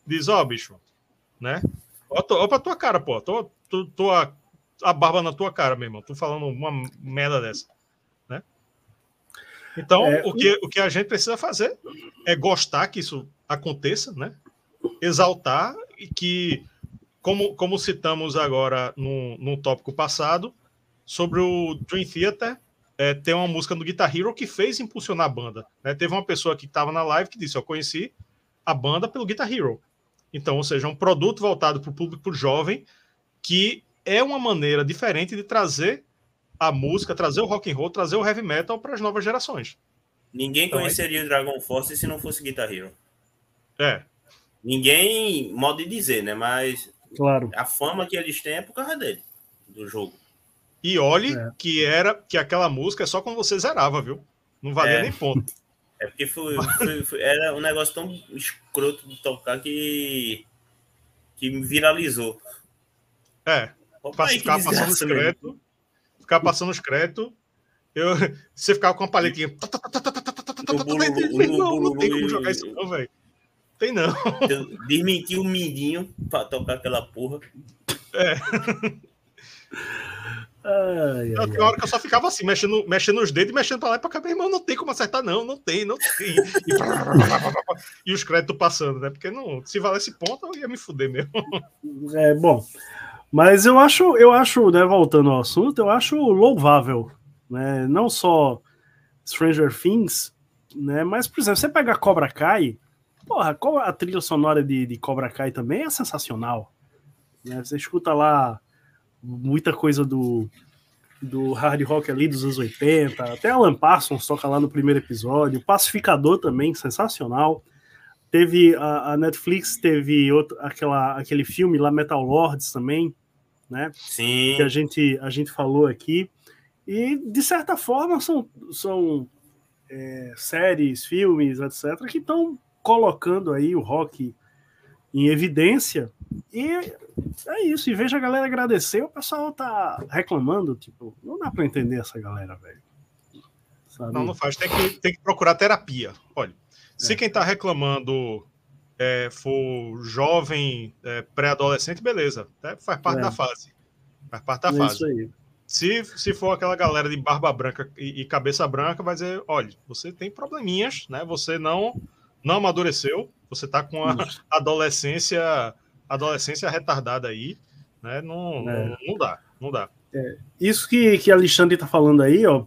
S2: diz: Ó, oh, bicho, né? Olha pra tua cara, pô. Tô, tô, tô a, a, barba na tua cara, meu irmão. Tô falando uma merda dessa. Né? Então, é, o, que, o que a gente precisa fazer é gostar que isso aconteça, né? Exaltar que, como, como citamos agora no, no tópico passado, sobre o Dream Theater, é, tem uma música do Guitar Hero que fez impulsionar a banda. Né? Teve uma pessoa que estava na live que disse: Eu conheci a banda pelo Guitar Hero. Então, ou seja, um produto voltado para o público jovem, que é uma maneira diferente de trazer a música, trazer o rock and roll, trazer o heavy metal para as novas gerações.
S3: Ninguém então, conheceria é... o Dragon Force se não fosse Guitar Hero.
S2: É.
S3: Ninguém, modo de dizer, né? Mas
S1: claro.
S3: a fama que eles têm é por causa dele, do jogo.
S2: E olhe é. que era que aquela música é só quando você zerava, viu? Não valia é. nem ponto.
S3: É porque foi, foi, foi, era um negócio tão escroto de tocar que, que viralizou.
S2: É. Opa, ficar passando os créditos. Ficar passando os créditos. Eu, você ficava com uma paletinha. Não, não tem como jogar isso, não, velho. Tem não.
S3: Desmentiu o mindinho pra tocar aquela porra.
S2: É. Ai, ai, tem hora que eu só ficava assim, mexendo, mexendo os dedos e mexendo pra lá e pra cá. Meu irmão, não tem como acertar, não, não tem, não tem. E, e os créditos passando, né? Porque não, se valesse ponto, eu ia me fuder mesmo.
S1: É, bom. Mas eu acho, eu acho, né, voltando ao assunto, eu acho louvável, né? Não só Stranger Things, né? Mas, por exemplo, você pega Cobra Kai, porra, a trilha sonora de, de Cobra Kai também é sensacional. Né? Você escuta lá muita coisa do, do hard rock ali dos anos 80, até Alan Parsons toca lá no primeiro episódio, Pacificador também, sensacional. Teve a, a Netflix, teve outro, aquela, aquele filme lá, Metal Lords também, né?
S3: Sim.
S1: Que a gente, a gente falou aqui. E, de certa forma, são, são é, séries, filmes, etc., que estão colocando aí o rock em evidência. E é isso. E veja a galera agradecer, o pessoal tá reclamando. Tipo, não dá para entender essa galera, velho.
S2: Não, não faz. Tem que, tem que procurar terapia. Olha, se é. quem tá reclamando é, for jovem, é, pré-adolescente, beleza. É, faz parte é. da fase. Faz parte da é fase. Se, se for aquela galera de barba branca e, e, cabeça branca, vai dizer: olha, você tem probleminhas, né? Você não, não amadureceu, você tá com a adolescência, adolescência retardada aí, né? Não, é. não, não, dá, não dá.
S1: É, isso que, que Alexandre tá falando aí, ó.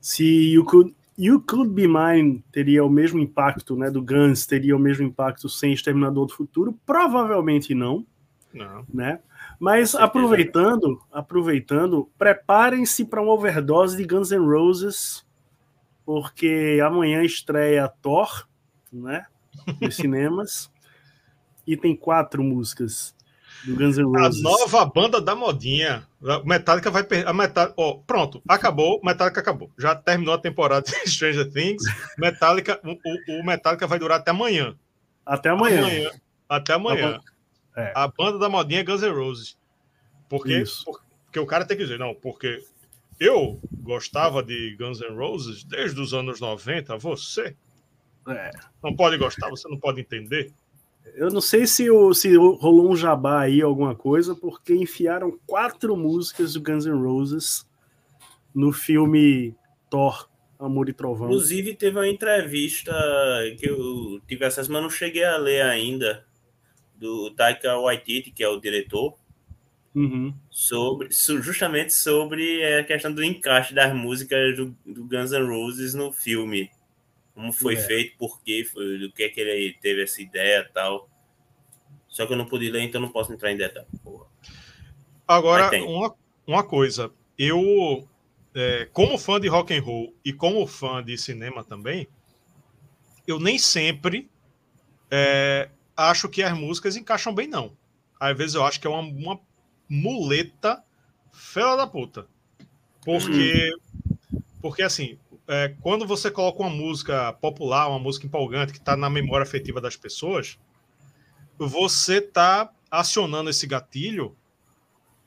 S1: Se you could, you could Be Mine teria o mesmo impacto, né? Do Guns teria o mesmo impacto sem Exterminador do Futuro? Provavelmente não.
S2: Não.
S1: Né? Mas aproveitando, aproveitando, preparem-se para uma overdose de Guns N' Roses, porque amanhã estreia Thor, né? Nos cinemas. e tem quatro músicas do Guns N' Roses.
S2: A nova banda da modinha. A Metallica vai perder. A Metallica, oh, pronto, acabou. Metallica acabou. Já terminou a temporada de Stranger Things. Metallica, o, o Metallica vai durar até amanhã.
S1: Até amanhã. amanhã
S2: até amanhã. É. A banda da modinha é Guns N' Roses. Porque, porque o cara tem que dizer, não, porque eu gostava de Guns N' Roses desde os anos 90, você é. não pode gostar, você não pode entender.
S1: Eu não sei se, o, se rolou um jabá aí, alguma coisa, porque enfiaram quatro músicas do Guns N' Roses no filme Thor, Amor e Trovão.
S3: Inclusive, teve uma entrevista que eu tive acesso, mas não cheguei a ler ainda, do Taika Waititi, que é o diretor,
S1: uhum.
S3: sobre justamente sobre a questão do encaixe das músicas do, do Guns N' Roses no filme. Como foi é. feito, por quê, foi, do que, é que ele teve essa ideia tal. Só que eu não pude ler, então não posso entrar em detalhe. Porra.
S2: Agora, uma, uma coisa. Eu, é, como fã de rock and roll e como fã de cinema também, eu nem sempre é, acho que as músicas encaixam bem, não. Às vezes eu acho que é uma, uma muleta fela da puta. Porque, uhum. porque assim, é, quando você coloca uma música popular, uma música empolgante que está na memória afetiva das pessoas, você está acionando esse gatilho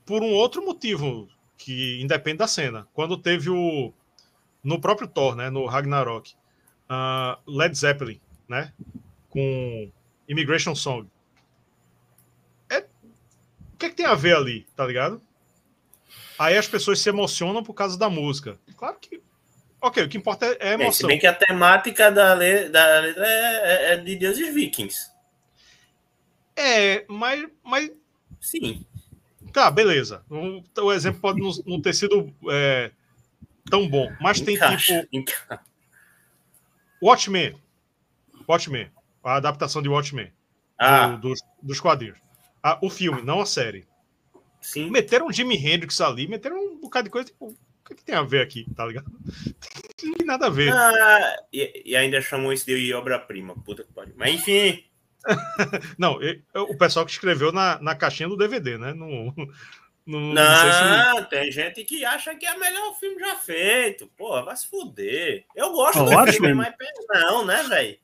S2: por um outro motivo que independe da cena. Quando teve o no próprio Thor, né, no Ragnarok, uh, Led Zeppelin, né, com Immigration Song. É... O que, é que tem a ver ali, tá ligado? Aí as pessoas se emocionam por causa da música. Claro que. Ok, o que importa é, é emoção. É, se
S3: bem que a temática da, letra, da letra é, é, de deuses vikings.
S2: É, mas, mas.
S3: Sim.
S2: Tá, beleza. O, o exemplo pode não, não ter sido é, tão bom. Mas tem encaixa, tipo. Encaixa. Watchmen. Watchmen a adaptação de Watchmen. ah. do, dos, dos quadrinhos. Ah, o filme, não a série.
S3: Sim.
S2: Meteram Jimi Hendrix ali, meteram um bocado de coisa, tipo, que, que tem a ver aqui, tá ligado? Não tem nada a ver.
S3: Ah, e, e, ainda chamou isso de obra-prima, puta que pariu. Mas enfim.
S2: não, o pessoal que escreveu na, na caixinha do DVD, né? No,
S3: no, não, não se... tem gente que acha que é o melhor filme já feito. Porra, vai se fuder. Eu gosto oh, do filme, mas não, né, velho?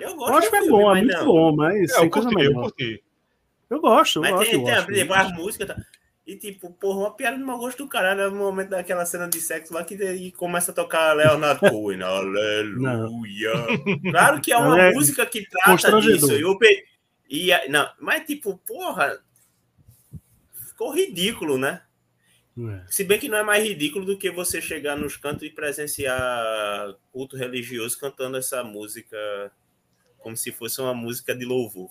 S1: Eu gosto. Eu acho que é bom, é muito não. bom, mas é,
S2: eu curti, eu curti.
S1: Eu gosto, eu
S3: Mas
S1: gosto.
S3: Tem, tem, gosto, tem as músicas. Tá? E tipo, porra, uma piada de mau gosto do caralho no momento daquela cena de sexo lá que começa a tocar Leonardo Cohen. Aleluia. Claro que é uma é música que trata disso. Eu, e, não, mas tipo, porra, ficou ridículo, né? É. Se bem que não é mais ridículo do que você chegar nos cantos e presenciar culto religioso cantando essa música como se fosse uma música de louvor.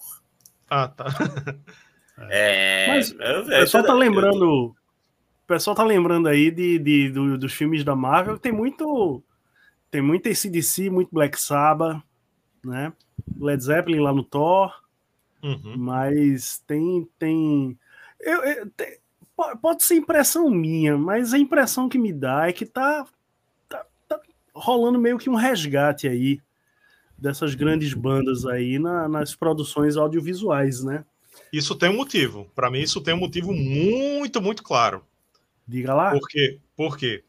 S2: Ah, tá.
S3: É,
S1: Mas o pessoal tá lembrando. O pessoal tá lembrando aí de, de do, dos filmes da Marvel. Tem muito. Tem muito ACDC, muito Black Sabbath, né? Led Zeppelin lá no Thor. Uhum. Mas tem. tem eu, eu, tem, pode ser impressão minha, mas a impressão que me dá é que tá, tá, tá rolando meio que um resgate aí dessas grandes bandas aí na, nas produções audiovisuais, né?
S2: Isso tem um motivo. Para mim, isso tem um motivo muito, muito claro.
S1: Diga lá.
S2: Por quê? Porque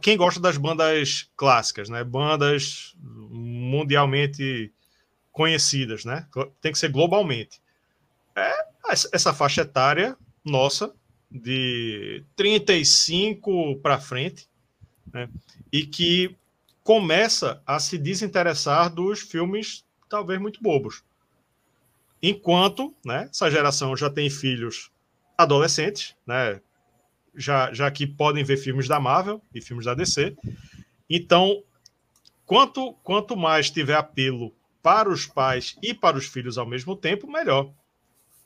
S2: quem gosta das bandas clássicas, né? Bandas mundialmente conhecidas, né? Tem que ser globalmente. É essa faixa etária nossa de 35 para frente, né? E que começa a se desinteressar dos filmes talvez muito bobos. Enquanto né, essa geração já tem filhos adolescentes, né, já, já que podem ver filmes da Marvel e filmes da DC. Então, quanto, quanto mais tiver apelo para os pais e para os filhos ao mesmo tempo, melhor.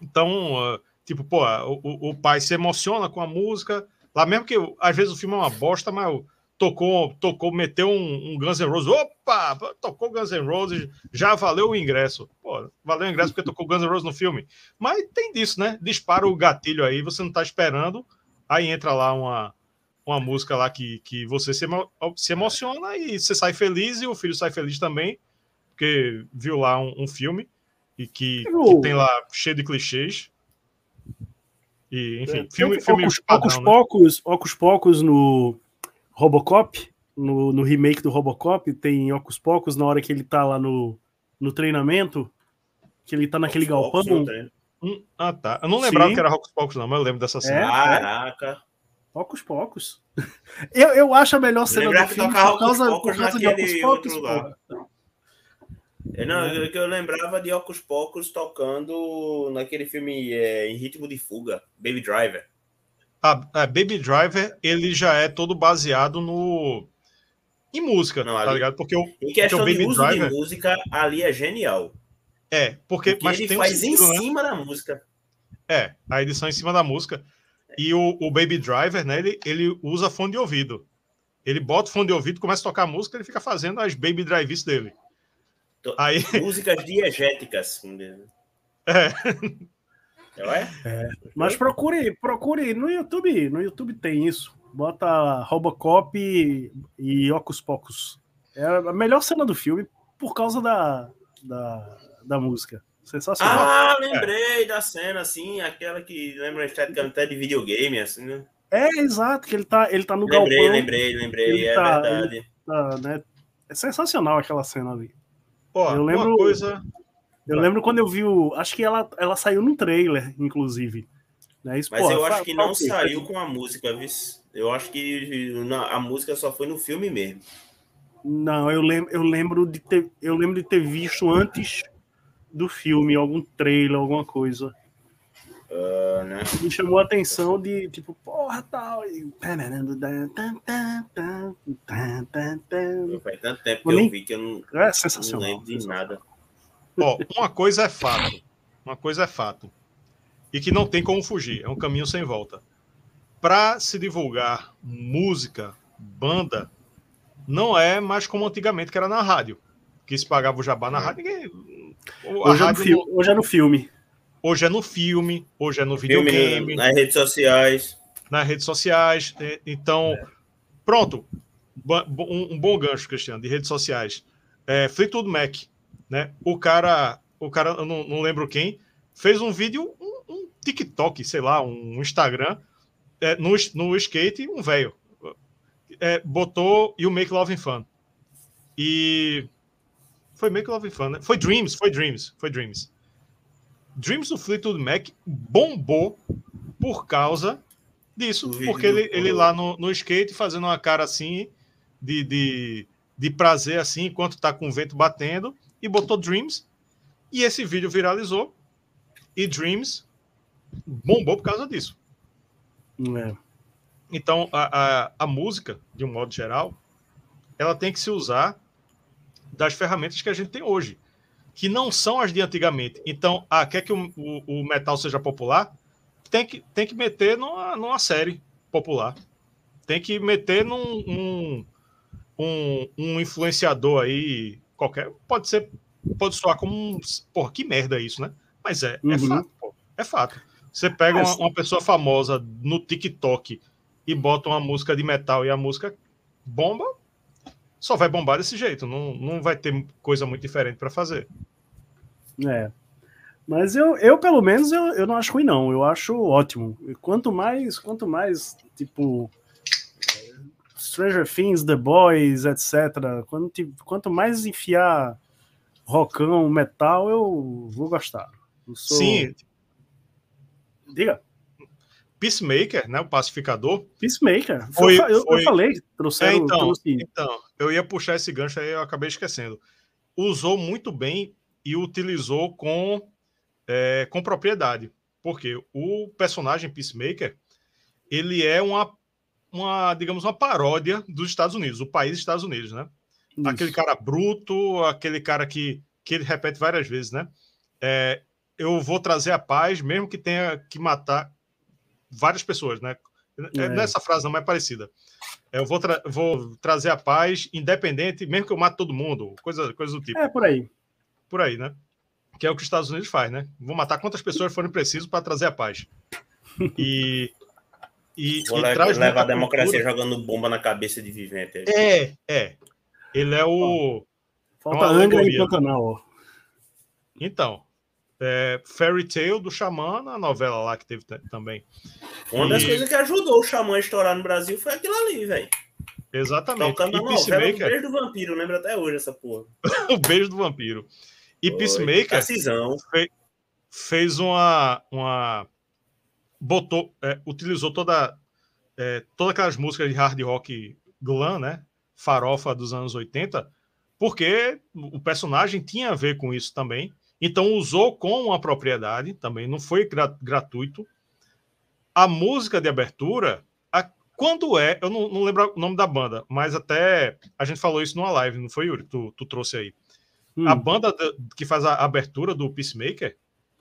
S2: Então, uh, tipo, pô, o, o pai se emociona com a música, lá mesmo que às vezes o filme é uma bosta, mas tocou, tocou, meteu um, um Guns N' Roses. Opa! Tocou Guns N' Roses, já valeu o ingresso. Pô, valeu o ingresso porque tocou Guns N' Roses no filme. Mas tem disso, né? Dispara o gatilho aí, você não tá esperando, aí entra lá uma, uma música lá que, que você se, se emociona e você sai feliz e o filho sai feliz também, porque viu lá um, um filme e que, que, tem lá cheio de clichês. E, enfim, é, filme, filme
S1: Ocus, padrão, Ocus, né? Pocos, Ocus Pocos no Robocop, no, no remake do Robocop, tem Ocus Pocos na hora que ele tá lá no, no treinamento, que ele tá naquele Ocus galpão.
S2: Hum, ah, tá. Eu não lembrava Sim. que era Ocus Pocos, não, mas eu lembro dessa cena. É,
S3: Caraca.
S1: Ocus Pocos. Eu, eu acho a melhor cena do filme por causa, por causa de Ocus Pocos.
S3: Eu, não, eu, eu lembrava de Ocus Pocos tocando naquele filme é, em ritmo de fuga, Baby Driver
S2: a, a, Baby Driver ele já é todo baseado no em música, não, tá ali, ligado? Porque o,
S3: em questão
S2: porque
S3: o Baby de uso Driver, de música ali é genial.
S2: É, porque, porque
S3: mas ele faz um em né? cima da música.
S2: É, a edição em cima da música. E o, o Baby Driver, né, ele, ele usa fone de ouvido. Ele bota o fone de ouvido, começa a tocar a música, ele fica fazendo as Baby Drives dele.
S3: Aí... Músicas diegéticas.
S1: É. É. Mas procure, procure no YouTube. No YouTube tem isso. Bota Robocop e, e Ocus Pocus. É a melhor cena do filme por causa da, da, da música. Sensacional.
S3: Ah, lembrei é. da cena, assim, aquela que lembra até de videogame, assim, né?
S1: É, exato, que ele tá, ele tá no
S3: lembrei, galpão. Lembrei, lembrei, é tá, verdade.
S1: Tá, né? É sensacional aquela cena ali.
S2: Pô, eu lembro, uma coisa,
S1: eu lembro quando eu vi o. Acho que ela, ela saiu no trailer, inclusive. Né?
S3: Isso, Mas porra, eu acho que não saiu com a música, viu? Eu acho que a música só foi no filme mesmo.
S1: Não, eu lembro, eu lembro de ter, eu lembro de ter visto antes do filme algum trailer, alguma coisa.
S3: Uh, né?
S1: Me chamou a atenção de tipo, porra, tal. E...
S3: Faz tanto tempo que eu vi que eu não,
S1: é sensacional,
S3: não lembro de nada.
S2: Ó, uma coisa é fato. Uma coisa é fato. E que não tem como fugir. É um caminho sem volta. Para se divulgar música, banda, não é mais como antigamente, que era na rádio. Que se pagava o jabá na é. rádio, ninguém.
S1: Hoje é, no não... hoje é no filme.
S2: Hoje é no filme, hoje é no videogame. Filme,
S3: nas redes sociais.
S2: Nas redes sociais. Então, é. pronto. Um, bom gancho, Cristiano, de redes sociais. É, Fleetwood Mac, né? O cara, o cara, eu não, não lembro quem, fez um vídeo, um, um TikTok, sei lá, um Instagram, é, no, no skate, um velho. É, botou You Make Love Fun. E foi Make Love Fun, né? Foi Dreams, foi Dreams, foi Dreams. Dreams do Fleetwood Mac bombou por causa disso, porque ele, ele lá no, no skate fazendo uma cara assim de, de, de prazer assim, enquanto tá com o vento batendo, e botou Dreams, e esse vídeo viralizou, e Dreams bombou por causa disso. É. Então, a, a, a música, de um modo geral, ela tem que se usar das ferramentas que a gente tem hoje que não são as de antigamente. Então, ah, quer que o, o, o metal seja popular? Tem que, tem que meter numa, numa série popular. Tem que meter num um, um, um influenciador aí, qualquer. Pode ser, pode soar como um. Porra, que merda isso, né? Mas é, é uhum. é fato, pô, É fato. Você pega uma, uma pessoa famosa no TikTok e bota uma música de metal e a música bomba, só vai bombar desse jeito, não, não vai ter coisa muito diferente para fazer.
S1: É. Mas eu, eu pelo menos, eu, eu não acho ruim, não. Eu acho ótimo. Quanto mais, quanto mais, tipo, Stranger Things, The Boys, etc. Quanto, quanto mais enfiar rockão, metal, eu vou gostar. Eu
S2: sou... Sim.
S1: Diga.
S2: Peacemaker, né? O pacificador.
S1: Peacemaker. Foi, eu, foi... eu falei, trouxeram, é,
S2: então, trouxe... então, eu ia puxar esse gancho aí, eu acabei esquecendo. Usou muito bem e utilizou com, é, com propriedade. Porque o personagem Peacemaker, ele é uma, uma, digamos, uma paródia dos Estados Unidos, o país dos Estados Unidos, né? Isso. Aquele cara bruto, aquele cara que, que ele repete várias vezes, né? É, eu vou trazer a paz, mesmo que tenha que matar várias pessoas, né? É. é. Nessa frase não é parecida. Eu vou, tra vou trazer a paz, independente, mesmo que eu mate todo mundo, coisa, coisa do tipo.
S1: É, por aí
S2: por aí, né? Que é o que os Estados Unidos faz, né? Vão matar quantas pessoas forem precisos para trazer a paz. E.
S3: E, Vou e traz levar a democracia cultura. jogando bomba na cabeça de vivente.
S2: É, é. Ele é o.
S1: Falta é Angra e Pantanal, ó.
S2: Então, é, Fairy Tale do Xamã, na novela lá que teve também.
S3: Uma e... das coisas que ajudou o Xamã a estourar no Brasil foi aquilo ali, velho.
S2: Exatamente.
S3: Tocando e Peacemaker... o beijo do vampiro, lembra até hoje essa porra.
S2: o beijo do vampiro. E Oi, Peacemaker fez, fez uma, uma. Botou, é, utilizou toda, é, todas aquelas músicas de hard rock glam, né? Farofa dos anos 80, porque o personagem tinha a ver com isso também. Então usou com uma propriedade também, não foi gratuito. A música de abertura, a, quando é, eu não, não, lembro o nome da banda, mas até a gente falou isso numa live, não foi, Yuri? Tu, tu trouxe aí. Hum. A banda que faz a abertura do Peacemaker,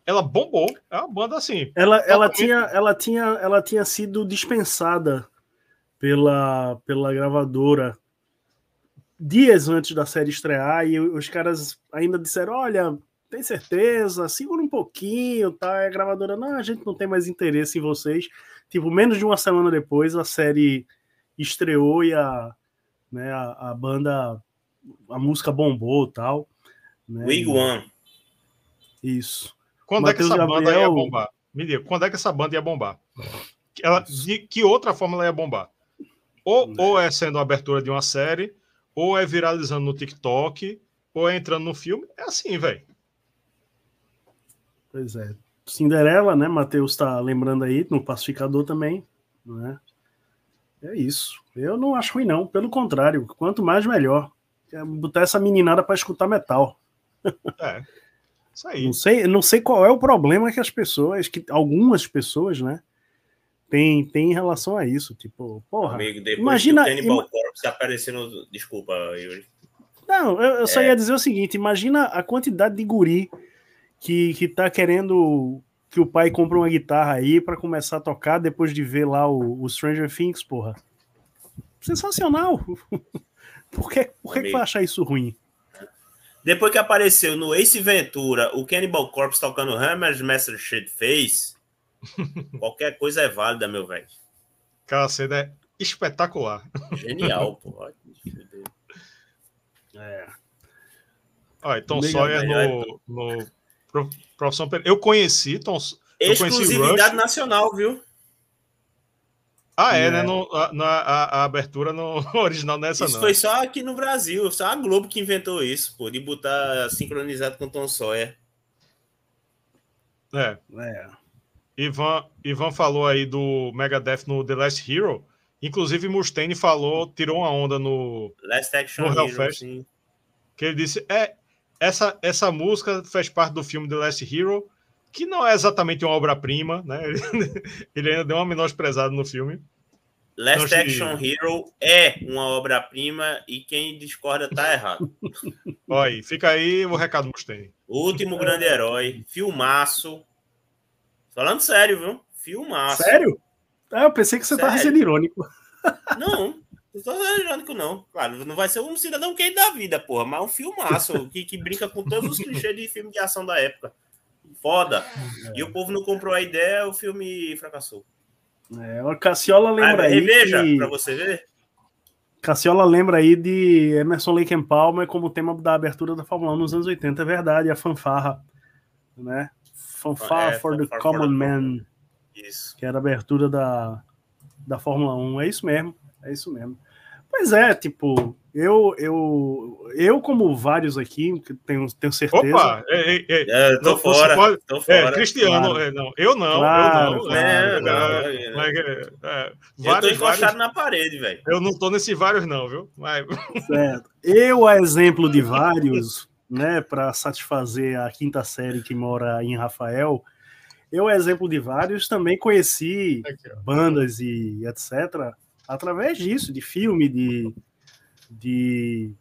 S2: ela bombou. É uma banda assim.
S1: Ela, ela, tinha, ela, tinha, ela tinha sido dispensada pela, pela gravadora dias antes da série estrear e os caras ainda disseram: Olha, tem certeza? Segura um pouquinho, tá? E a gravadora, não, a gente não tem mais interesse em vocês. Tipo, menos de uma semana depois, a série estreou e a, né, a, a banda, a música bombou tal.
S3: Né? Wigwam.
S1: Isso.
S2: Quando Mateus é que essa Gabriel... banda ia bombar? Me diga, quando é que essa banda ia bombar? Ela, de que outra forma ela ia bombar? Ou, ou é sendo a abertura de uma série, ou é viralizando no TikTok, ou é entrando no filme. É assim, velho.
S1: Pois é. Cinderela, né? Matheus está lembrando aí, no Pacificador também, né? É isso. Eu não acho ruim, não. Pelo contrário, quanto mais melhor. É botar essa meninada para escutar metal.
S2: É. Isso aí.
S1: Não sei, não sei qual é o problema que as pessoas, que algumas pessoas, né, tem, tem em relação a isso. Tipo, porra. Amigo, depois imagina. Que o ima...
S3: Corpse aparecendo. Desculpa, Yuri.
S1: Não, eu, eu só é. ia dizer o seguinte: imagina a quantidade de guri que, que tá querendo que o pai compre uma guitarra aí para começar a tocar depois de ver lá o, o Stranger Things, porra. Sensacional! por que, por que, que vai achar isso ruim?
S3: Depois que apareceu no Ace Ventura o Cannibal Corpse tocando Hammer's Master Shit Face, qualquer coisa é válida, meu velho.
S2: Aquela cena é espetacular.
S3: Genial, pô.
S2: É. Olha, Tom Sawyer no, no Profissão Eu conheci Tom
S3: Exclusividade nacional, viu?
S2: Ah, é, é. né? No, na, a, a, abertura no original nessa
S3: isso
S2: não.
S3: foi só aqui no Brasil, só a Globo que inventou isso, pô, de botar sincronizado com Tom Sawyer.
S2: É. é. Ivan, Ivan falou aí do Megadeth no The Last Hero. Inclusive, Mustaine falou, tirou uma onda no,
S3: Last Action no Hellfest. Hero,
S2: que ele disse: é, essa, essa música faz parte do filme The Last Hero, que não é exatamente uma obra-prima, né? Ele, ainda deu uma menosprezada no filme.
S3: Last então, Action Hero é uma obra-prima e quem discorda tá errado.
S2: Olha aí, fica aí o recado Mustaine.
S3: O último grande herói, filmaço. Falando sério, viu? Filmaço.
S1: Sério? Ah, eu pensei que você sério? tava sendo irônico.
S3: Não, não tô irônico, não. Claro, não vai ser um cidadão quente da vida, porra, mas um filmaço que, que brinca com todos os clichês de filme de ação da época. Foda. É. E o povo não comprou a ideia, o filme fracassou.
S1: É, o Cassiola lembra ah, aí.
S3: Reveja, que... pra você ver.
S1: Cassiola lembra aí de Emerson Lake and Palmer como tema da abertura da Fórmula 1 nos anos 80, é verdade, a fanfarra, né? Fanfare é, for the Common for Man. Isso. Que era a abertura da, da Fórmula 1. É isso mesmo, é isso mesmo. Pois é, tipo, eu, eu, eu como vários aqui, tenho, tenho certeza. Opa,
S3: ei, ei, é, tô, não, fora, pode, tô
S2: fora. É, Cristiano, claro. é, não, eu não, claro, eu não. É, claro,
S3: é, mas, é, eu tô encostado vários, na parede, velho.
S2: Eu não tô nesses vários, não, viu? Mas...
S1: Certo. Eu, a exemplo de vários, né, para satisfazer a quinta série que mora em Rafael, eu, a exemplo de vários, também conheci Aqui, bandas e etc. através disso, de filme, de de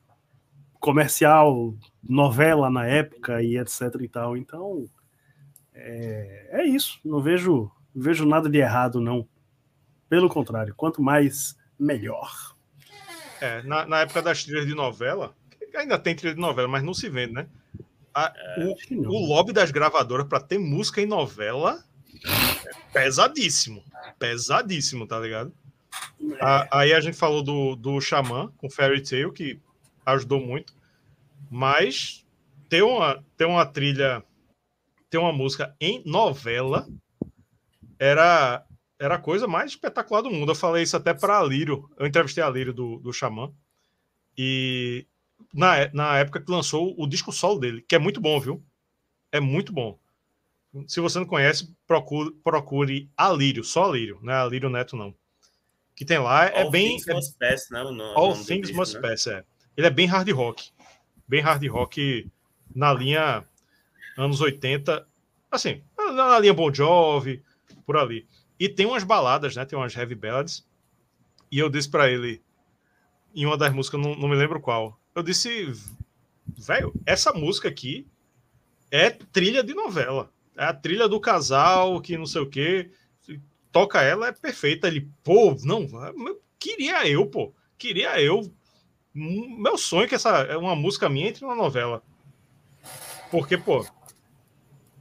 S1: comercial, novela na época e etc e tal. Então, é, é isso. Não vejo, não vejo nada de errado, não. Pelo contrário, quanto mais, melhor.
S2: É, na, na época das trilhas de novela, ainda tem trilha de novela, mas não se vende, né? A, é, o, o lobby das gravadoras para ter música em novela é pesadíssimo. Pesadíssimo, tá ligado? A, aí a gente falou do, do Xamã com Fairy Tail, que ajudou muito. Mas ter uma, ter uma trilha, ter uma música em novela era, era a coisa mais espetacular do mundo. Eu falei isso até para Lírio. Eu entrevistei a Lírio do, do Xamã. E na, na época que lançou o disco solo dele, que é muito bom, viu? É muito bom. Se você não conhece, procure, procure Alírio, só Alírio, não é Alírio Neto, não que tem lá é All bem. Things
S3: é, Must Pass, né?
S2: All Things Must né? Pass, é. Ele é bem hard rock. Bem hard rock na linha anos 80. Assim, na linha Bon Jovi, por ali. E tem umas baladas, né? Tem umas heavy ballads. E eu disse para ele, em uma das músicas, não, não me lembro qual. Eu disse, velho, essa música aqui é trilha de novela. É a trilha do casal que não sei o quê toca ela, é perfeita. Ele, pô, não, queria eu, pô, queria eu. Meu sonho é que essa é uma música minha entre na novela. Porque, pô,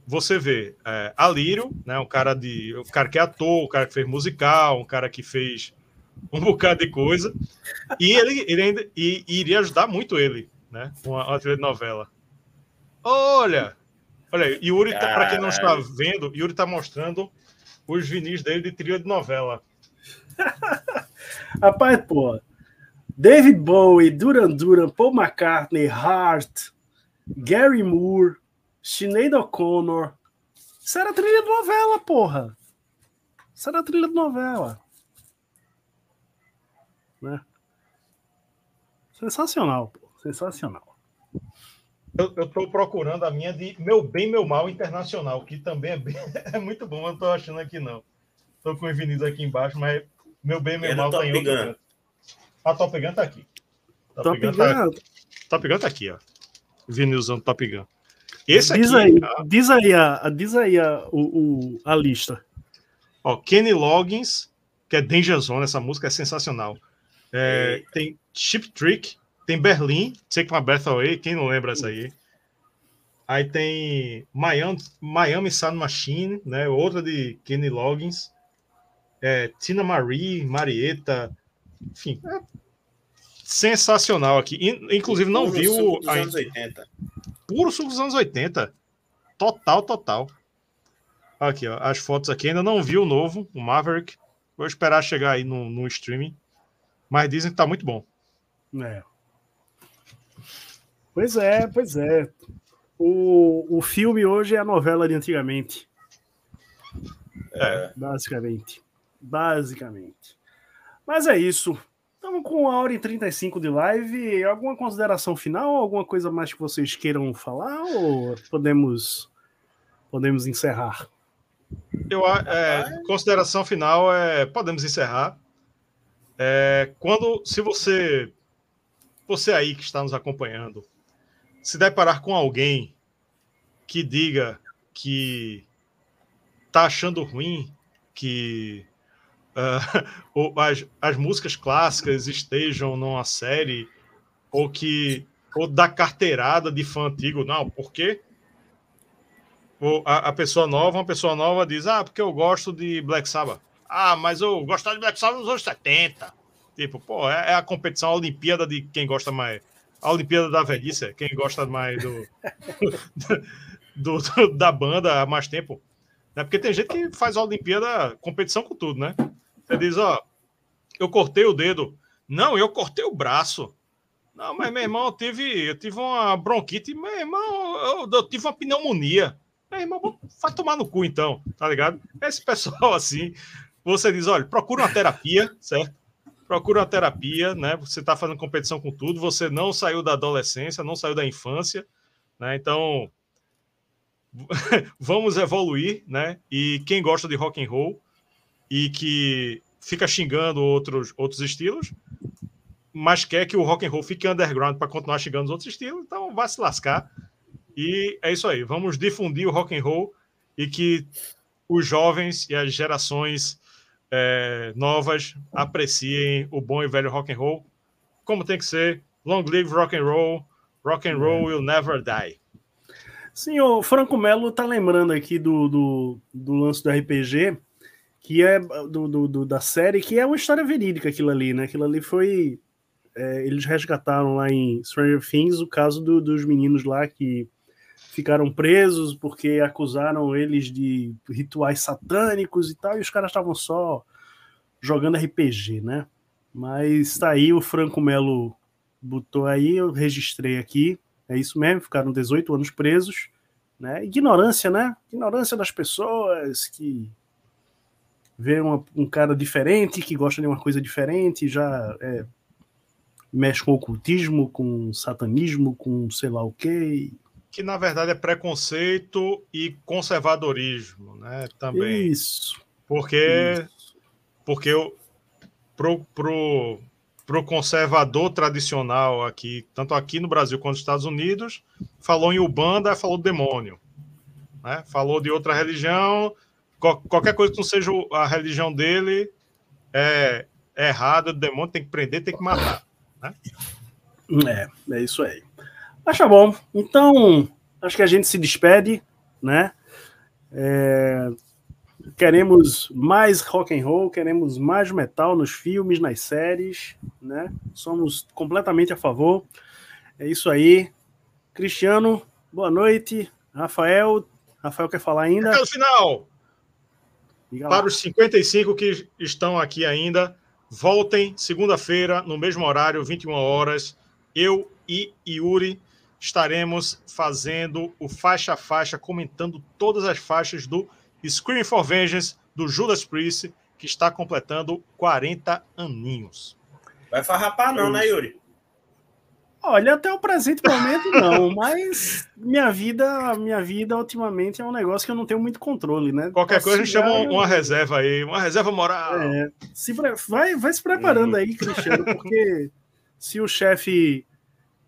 S2: você vê é, Alírio, né, um cara de, o cara que é ator, o cara que fez musical, um cara que fez um bocado de coisa, e ele, ele ainda e, e iria ajudar muito ele, né, uma, uma trilha de novela. Olha, olha, Yuri, tá, para quem não está vendo, Yuri está mostrando os vinis dele de trilha de novela.
S1: Rapaz, pô. David Bowie, Duran Duran, Paul McCartney, Hart, Gary Moore, Sinead O'Connor. Isso era trilha de novela, porra. Isso era trilha de novela. Né? Sensacional, pô. Sensacional.
S2: Eu, estou procurando a minha de Meu Bem, Meu Mal Internacional, que também é, bem, é muito bom, eu não estou achando aqui não. Estou com os vinis aqui embaixo, mas Meu Bem, Meu Mal está em outro. A Top Gun está aqui.
S1: Top, Top Gun, Gun.
S2: Tá, Top Gun tá aqui, ó. Vinilzão Top Gun. Esse
S1: diz
S2: aqui.
S1: Aí, a... Diz aí, a, diz aí a, o, o, a lista.
S2: Ó, Kenny Loggins, que é Danger Zone, essa música é sensacional. É, tem Chip Trick, tem Berlim, Take My Breath Away, quem não lembra essa aí? Aí tem Miami, Miami Sound Machine, né? Outra de Kenny Loggins. É, Tina Marie, Marieta, enfim, é sensacional aqui. Inclusive, não viu. Suco
S3: dos anos 80.
S2: Puro suco dos anos 80. Total, total. Aqui, ó, as fotos aqui. Ainda não vi o novo, o Maverick. Vou esperar chegar aí no, no streaming. Mas dizem que tá muito bom.
S1: É. Pois é, pois é. O, o filme hoje é a novela de antigamente.
S2: É.
S1: Basicamente. Basicamente. Mas é isso. Estamos com uma hora e 35 de live. Alguma consideração final? Alguma coisa mais que vocês queiram falar? Ou podemos, podemos encerrar?
S2: Eu, é, consideração final é podemos encerrar. É, quando, se você, você aí que está nos acompanhando, se deparar com alguém que diga que tá achando ruim que uh, as, as músicas clássicas estejam numa série ou que ou da carteirada de fã antigo, não, por quê? Ou a, a pessoa nova, uma pessoa nova diz, ah, porque eu gosto de Black Sabbath. Ah, mas eu gostava de Black Sabbath nos anos 70. Tipo, pô, é, é a competição, a Olimpíada de quem gosta mais a Olimpíada da Velhice, quem gosta mais do, do, do, da banda há mais tempo. Né? Porque tem gente que faz a Olimpíada competição com tudo, né? Você diz, ó, eu cortei o dedo. Não, eu cortei o braço. Não, mas meu irmão, eu tive, eu tive uma bronquite, meu irmão, eu, eu tive uma pneumonia. Meu irmão, vai tomar no cu então, tá ligado? Esse pessoal assim, você diz, olha, procura uma terapia, certo? Procura uma terapia, né? Você está fazendo competição com tudo, você não saiu da adolescência, não saiu da infância, né? Então vamos evoluir, né? E quem gosta de rock and roll e que fica xingando outros outros estilos, mas quer que o rock and roll fique underground para continuar xingando os outros estilos, então vai se lascar. E é isso aí, vamos difundir o rock and roll e que os jovens e as gerações é, novas apreciem o bom e velho rock and roll, como tem que ser. Long live rock and roll, rock and roll will never die.
S1: Sim, o Franco Melo tá lembrando aqui do, do, do lance do RPG, que é do, do, do, da série, que é uma história verídica aquilo ali, né? Aquilo ali foi. É, eles resgataram lá em Stranger Things o caso do, dos meninos lá que ficaram presos porque acusaram eles de rituais satânicos e tal, e os caras estavam só jogando RPG, né? Mas tá aí, o Franco Melo botou aí, eu registrei aqui, é isso mesmo, ficaram 18 anos presos, né? Ignorância, né? Ignorância das pessoas que vê uma, um cara diferente, que gosta de uma coisa diferente, já é, mexe com ocultismo, com satanismo, com sei lá o que,
S2: que na verdade é preconceito e conservadorismo, né? Também.
S1: Isso.
S2: Porque, Isso. porque o, pro, pro, pro conservador tradicional aqui, tanto aqui no Brasil quanto nos Estados Unidos, falou em Ubanda, falou demônio. Né? Falou de outra religião, qualquer coisa que não seja a religião dele é, é errada, demônio tem que prender, tem que matar. Né?
S1: É, é isso aí. Mas tá bom. Então, acho que a gente se despede, né? É... Queremos mais rock and roll, queremos mais metal nos filmes, nas séries, né? Somos completamente a favor. É isso aí. Cristiano, boa noite. Rafael, Rafael quer falar ainda?
S2: Até o final. Para os 55 que estão aqui ainda, voltem segunda-feira, no mesmo horário, 21 horas. Eu e Yuri estaremos fazendo o faixa a faixa, comentando todas as faixas do Scream for Vengeance, do Judas Priest, que está completando 40 aninhos.
S3: Vai farrapar não, né, Yuri?
S1: Olha, até o presente momento não, mas minha vida, minha vida ultimamente é um negócio que eu não tenho muito controle, né?
S2: Qualquer Posso coisa a gente chama uma, uma reserva aí, uma reserva moral.
S1: É, se, vai, vai se preparando uhum. aí, Cristiano, porque se o chefe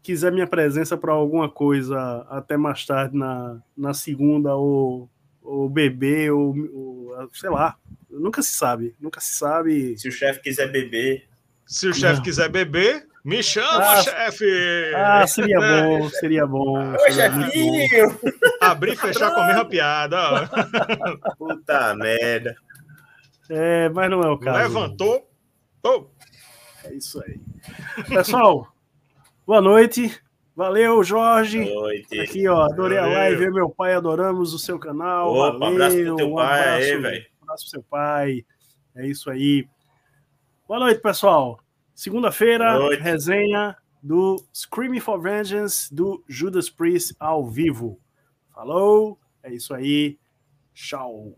S1: quiser minha presença para alguma coisa até mais tarde na, na segunda ou, ou beber ou, ou, sei lá, nunca se sabe, nunca se sabe.
S3: Se o chefe quiser beber,
S2: se o chefe quiser beber, Me chama, ah, chefe!
S1: Ah, seria bom, seria bom.
S3: Ô, chefinho!
S2: Abrir e fechar com a mesma piada.
S3: Puta merda.
S1: É, mas não é o caso.
S2: Levantou. Oh.
S1: É isso aí. Pessoal, boa noite. Valeu, Jorge.
S3: Boa noite.
S1: Aqui, ó, adorei Valeu. a live. meu pai adoramos o seu canal.
S3: Opa, Valeu. abraço pro teu pai um abraço, aí, velho.
S1: Um abraço pro seu pai. É isso aí. Boa noite, pessoal. Segunda-feira, resenha do Screaming for Vengeance do Judas Priest ao vivo. Falou, é isso aí. Tchau.